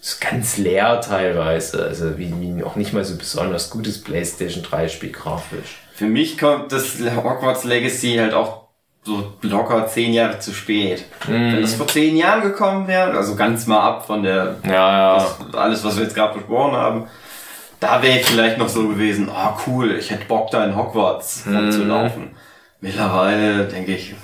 Ist ganz leer teilweise. Also wie, wie auch nicht mal so besonders gutes PlayStation 3-Spiel grafisch. Für mich kommt das Hogwarts Legacy halt auch so locker zehn Jahre zu spät. Wenn das vor zehn Jahren gekommen wäre, also ganz mal ab von der Ja, ja. was, alles, was wir jetzt gerade besprochen haben, da wäre ich vielleicht noch so gewesen, ah cool, ich hätte Bock da in Hogwarts rumzulaufen. Mittlerweile denke ich,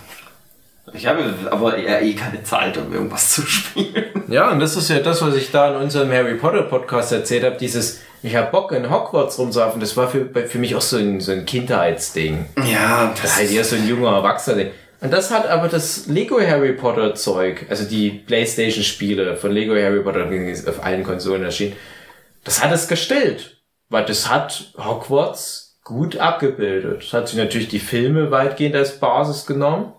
ich habe aber eher eh keine Zeit, um irgendwas zu spielen. Ja, und das ist ja das, was ich da in unserem Harry Potter Podcast erzählt habe, dieses, ich habe Bock in Hogwarts rumzulaufen, das war für, für mich auch so ein, so ein Kindheitsding. Ja, Das ist halt eher so ein junger Erwachsener. Und das hat aber das Lego Harry Potter Zeug, also die Playstation Spiele von Lego Harry Potter, die ist auf allen Konsolen erschienen, das hat es gestellt. Weil das hat Hogwarts gut abgebildet. Das hat sich natürlich die Filme weitgehend als Basis genommen.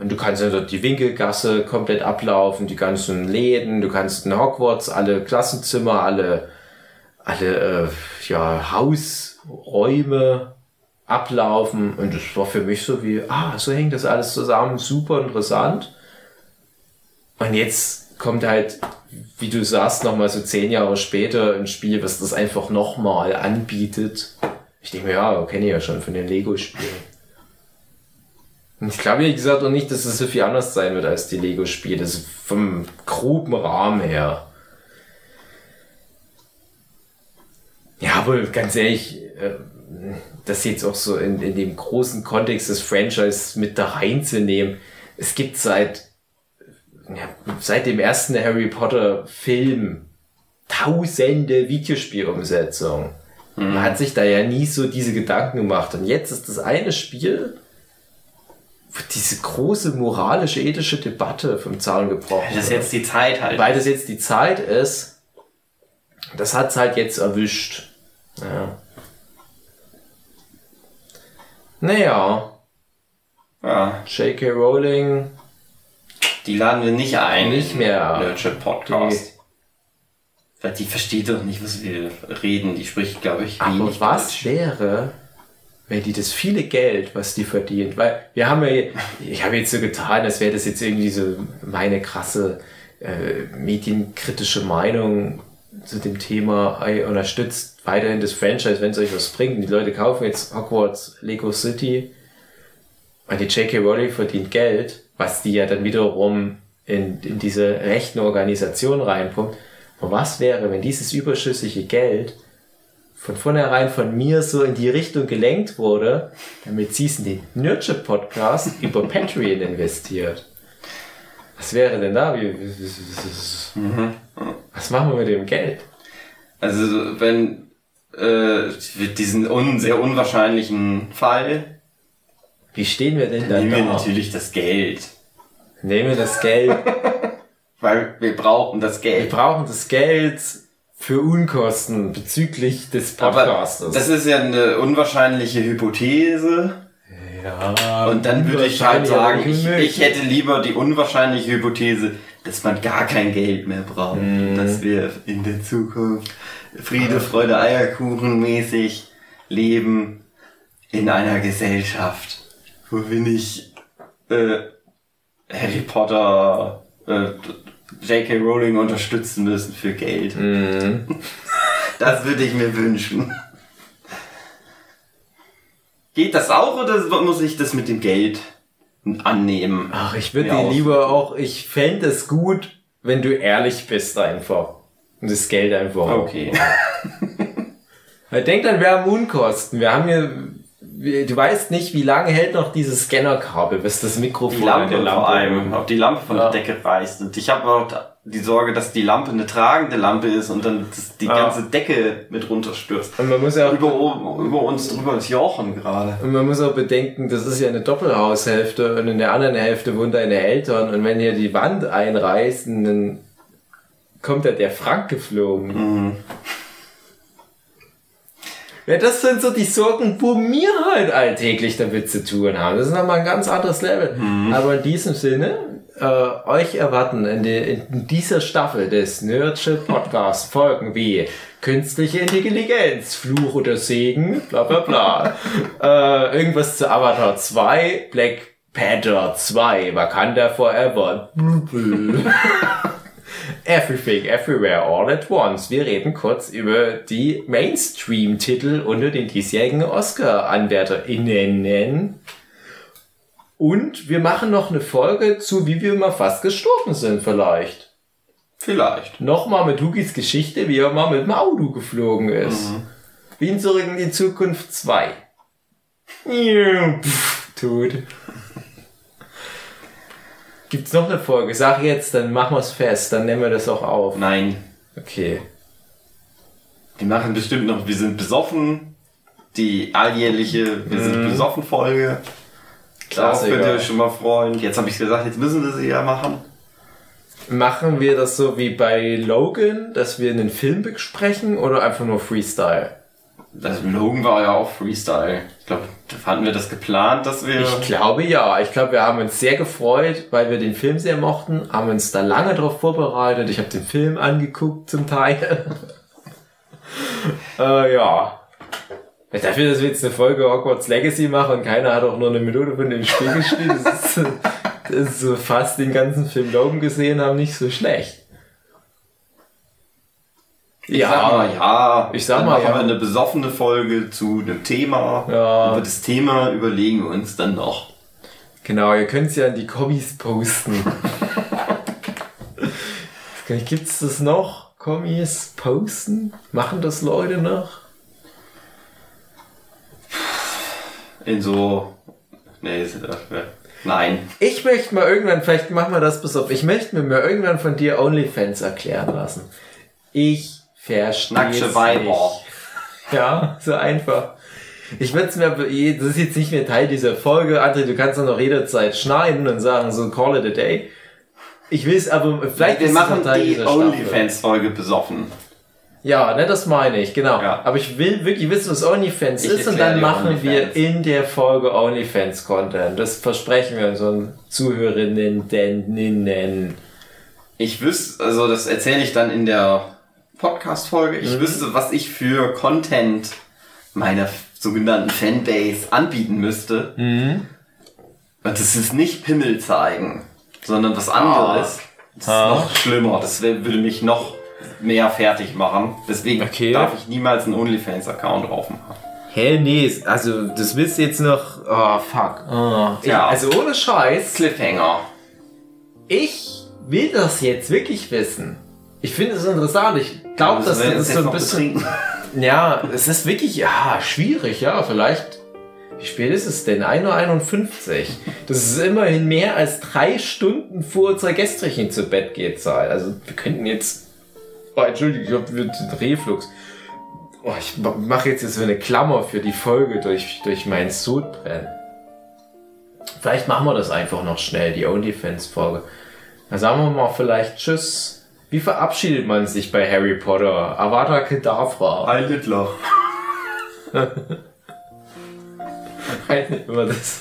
Und du kannst ja dort die Winkelgasse komplett ablaufen, die ganzen Läden, du kannst in Hogwarts alle Klassenzimmer, alle, alle, äh, ja, Hausräume ablaufen. Und das war für mich so wie, ah, so hängt das alles zusammen, super interessant. Und jetzt kommt halt, wie du sagst, nochmal so zehn Jahre später ein Spiel, was das einfach nochmal anbietet. Ich denke mir, ja, kenne ich ja schon von den Lego-Spielen. Ich glaube, wie gesagt, auch nicht, dass es so viel anders sein wird als die Lego-Spiele. Das ist vom groben Rahmen her. Ja, aber ganz ehrlich, äh, das jetzt auch so in, in dem großen Kontext des Franchise mit da reinzunehmen. Es gibt seit, ja, seit dem ersten Harry Potter Film tausende Videospielumsetzungen. Man hat sich da ja nie so diese Gedanken gemacht. Und jetzt ist das eine Spiel, diese große moralische, ethische Debatte vom Zaun gebrochen das ist wird. jetzt die Zeit halt. Weil das jetzt die Zeit ist, das hat's halt jetzt erwischt. Ja. Naja, Ja, J.K. Rowling, die laden wir nicht ein. Nicht mehr. Nerdship Podcast. Weil die versteht doch nicht, was wir reden. Die spricht, glaube ich, aber wenig was Deutsch. wäre, wenn die das viele Geld, was die verdient, weil wir haben ja, ich habe jetzt so getan, als wäre das jetzt irgendwie so meine krasse äh, medienkritische Meinung zu dem Thema, ey, unterstützt weiterhin das Franchise, wenn es euch was bringt. Die Leute kaufen jetzt Hogwarts Lego City und die J.K. Rowling verdient Geld, was die ja dann wiederum in, in diese rechten Organisation reinpumpt. Und was wäre, wenn dieses überschüssige Geld von vornherein von mir so in die Richtung gelenkt wurde, damit sie es in den Nurture Podcast über Patreon investiert? Was wäre denn da? Mhm. Was machen wir mit dem Geld? Also, wenn äh, diesen un sehr unwahrscheinlichen Fall, Wie stehen wir denn da? nehmen wir natürlich das Geld. Nehmen wir das Geld. Weil wir brauchen das Wir Geld. brauchen das Geld für Unkosten bezüglich des Aber Podcastes. das ist ja eine unwahrscheinliche Hypothese. ja, Und dann würde ich halt aber sagen, ich, ich hätte lieber die unwahrscheinliche Hypothese, dass man gar kein Geld mehr braucht. Mhm. Dass wir in der Zukunft Friede, Freude, Eierkuchen mäßig leben in einer Gesellschaft, wo wir nicht äh, Harry Potter, äh, J.K. Rowling unterstützen müssen für Geld. Mhm. Das würde ich mir wünschen. Geht das auch oder muss ich das mit dem Geld annehmen? Ach, ich würde dir lieber auch, ich fände es gut, wenn du ehrlich bist einfach. Und das Geld einfach. Okay. Weil Denk dann, wir haben Unkosten. Wir haben hier, du weißt nicht, wie lange hält noch dieses Scannerkabel, bis das Mikrofon Die Lampe, der vor allem, ob die Lampe von Ja. der Decke reißt. Und ich habe auch die Sorge, dass die Lampe eine tragende Lampe ist und dann die Ja. ganze Decke mit runterstürzt. Und man muss ja auch Über, über uns drüber ist Jochen gerade. Und man muss auch bedenken, das ist ja eine Doppelhaushälfte und in der anderen Hälfte wohnen deine Eltern und wenn ihr die Wand einreißt, dann kommt ja der Frank geflogen. Mhm. Ja, das sind so die Sorgen, wo wir halt alltäglich damit zu tun haben. Das ist nochmal ein ganz anderes Level. Mhm. Aber in diesem Sinne, äh, euch erwarten in, die, in dieser Staffel des Nerdship Podcasts Folgen wie künstliche Intelligenz, Fluch oder Segen, bla bla bla. äh, irgendwas zu Avatar 2, Black Panther 2, Wakanda Forever. Everything, Everywhere, All at Once. Wir reden kurz über die Mainstream-Titel unter den diesjährigen Oscar-AnwärterInnen. Und wir machen noch eine Folge zu, wie wir mal fast gestorben sind, vielleicht. Vielleicht. Nochmal mit Hugis Geschichte, wie er mal mit dem Auto geflogen ist. Wie in Zurück in die Zukunft 2. Ja, Tot. Gibt's noch eine Folge? Sag jetzt, dann machen wir's fest, dann nehmen wir das auch auf. Nein. Okay. Die machen bestimmt noch, wir sind besoffen. Die alljährliche Wir Mhm. sind besoffen Folge. Darauf könnt ihr euch schon mal freuen. Jetzt habe ich gesagt, jetzt müssen wir sie ja machen. Machen wir das so wie bei Logan, dass wir einen Film besprechen oder einfach nur Freestyle? Das Logan war ja auch Freestyle. Ich glaube, hatten wir das geplant, dass wir. Ich glaube ja. Ich glaube, wir haben uns sehr gefreut, weil wir den Film sehr mochten, haben uns da lange drauf vorbereitet. Ich habe den Film angeguckt zum Teil. äh, ja. Dafür, dass wir jetzt eine Folge Hogwarts Legacy machen und keiner hat auch nur eine Minute von dem Spiel gespielt, das ist, das ist so fast den ganzen Film Logan gesehen haben, nicht so schlecht. Ich sag mal ja. Ich sag dann mal ja. wir eine besoffene Folge zu einem Thema. Ja. Über das Thema überlegen wir uns dann noch. Genau, ihr könnt es ja in die Kommis posten. Gibt es das noch? Kommis posten? Machen das Leute noch? In so. Nee, ist, äh, nein. Ich möchte mal irgendwann, vielleicht machen wir das bis auf, ich möchte mir mal irgendwann von dir OnlyFans erklären lassen. Ich verstehe Nackte Weiber. Ja, so einfach. Ich würde es mir, das ist jetzt nicht mehr Teil dieser Folge, André, du kannst dann noch jederzeit schneiden und sagen, so call it a day. Ich will es aber, vielleicht wir ist es machen die. OnlyFans-Folge besoffen. Ja, ne, das meine ich, genau. Ja. Aber ich will wirklich wissen, was OnlyFans Ich ist und dann machen wir in der Folge OnlyFans-Content. Das versprechen wir unseren Zuhörerinnen, denn Ich wüsste, also das erzähle ich dann in der Podcast-Folge. Ich Mhm. wüsste, was ich für Content meiner sogenannten Fanbase anbieten müsste. Mhm. Und das ist nicht Pimmel zeigen, sondern was anderes. Das ist Ah. noch schlimmer. Das würde mich noch mehr fertig machen. Deswegen Okay. darf ich niemals einen OnlyFans-Account aufmachen. Hä, nee, also das willst du jetzt noch. Oh, fuck. Oh. Ich, Ja. also ohne Scheiß. Cliffhanger. Ich will das jetzt wirklich wissen. Ich finde es interessant. Ich glaube, dass wir das uns so ein bisschen. Ja, es ist wirklich ja, schwierig, ja, vielleicht. Wie spät ist es denn? 1.51 Uhr. Das ist immerhin mehr als drei Stunden vor unserer Gestrichen zu Bett geht Zeit. Also wir könnten jetzt. Oh, Entschuldigung, ich hab den Reflux. Oh, ich mache jetzt so eine Klammer für die Folge durch, durch meinen Sodbrennen. Vielleicht machen wir das einfach noch schnell, die OnlyFans-Folge. Dann sagen wir mal vielleicht Tschüss. Wie verabschiedet man sich bei Harry Potter? Avada Kedavra. Ein Littler. weiß nicht, wenn man das.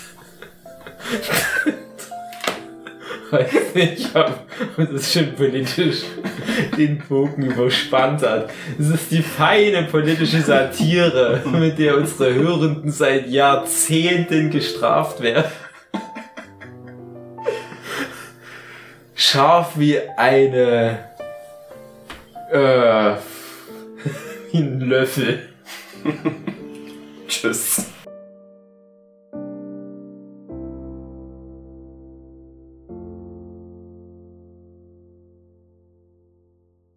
weiß nicht, ob ob das schon politisch den Bogen überspannt hat. Es ist die feine politische Satire, mit der unsere Hörenden seit Jahrzehnten gestraft werden. Scharf wie eine. Äh. wie ein Löffel. Tschüss.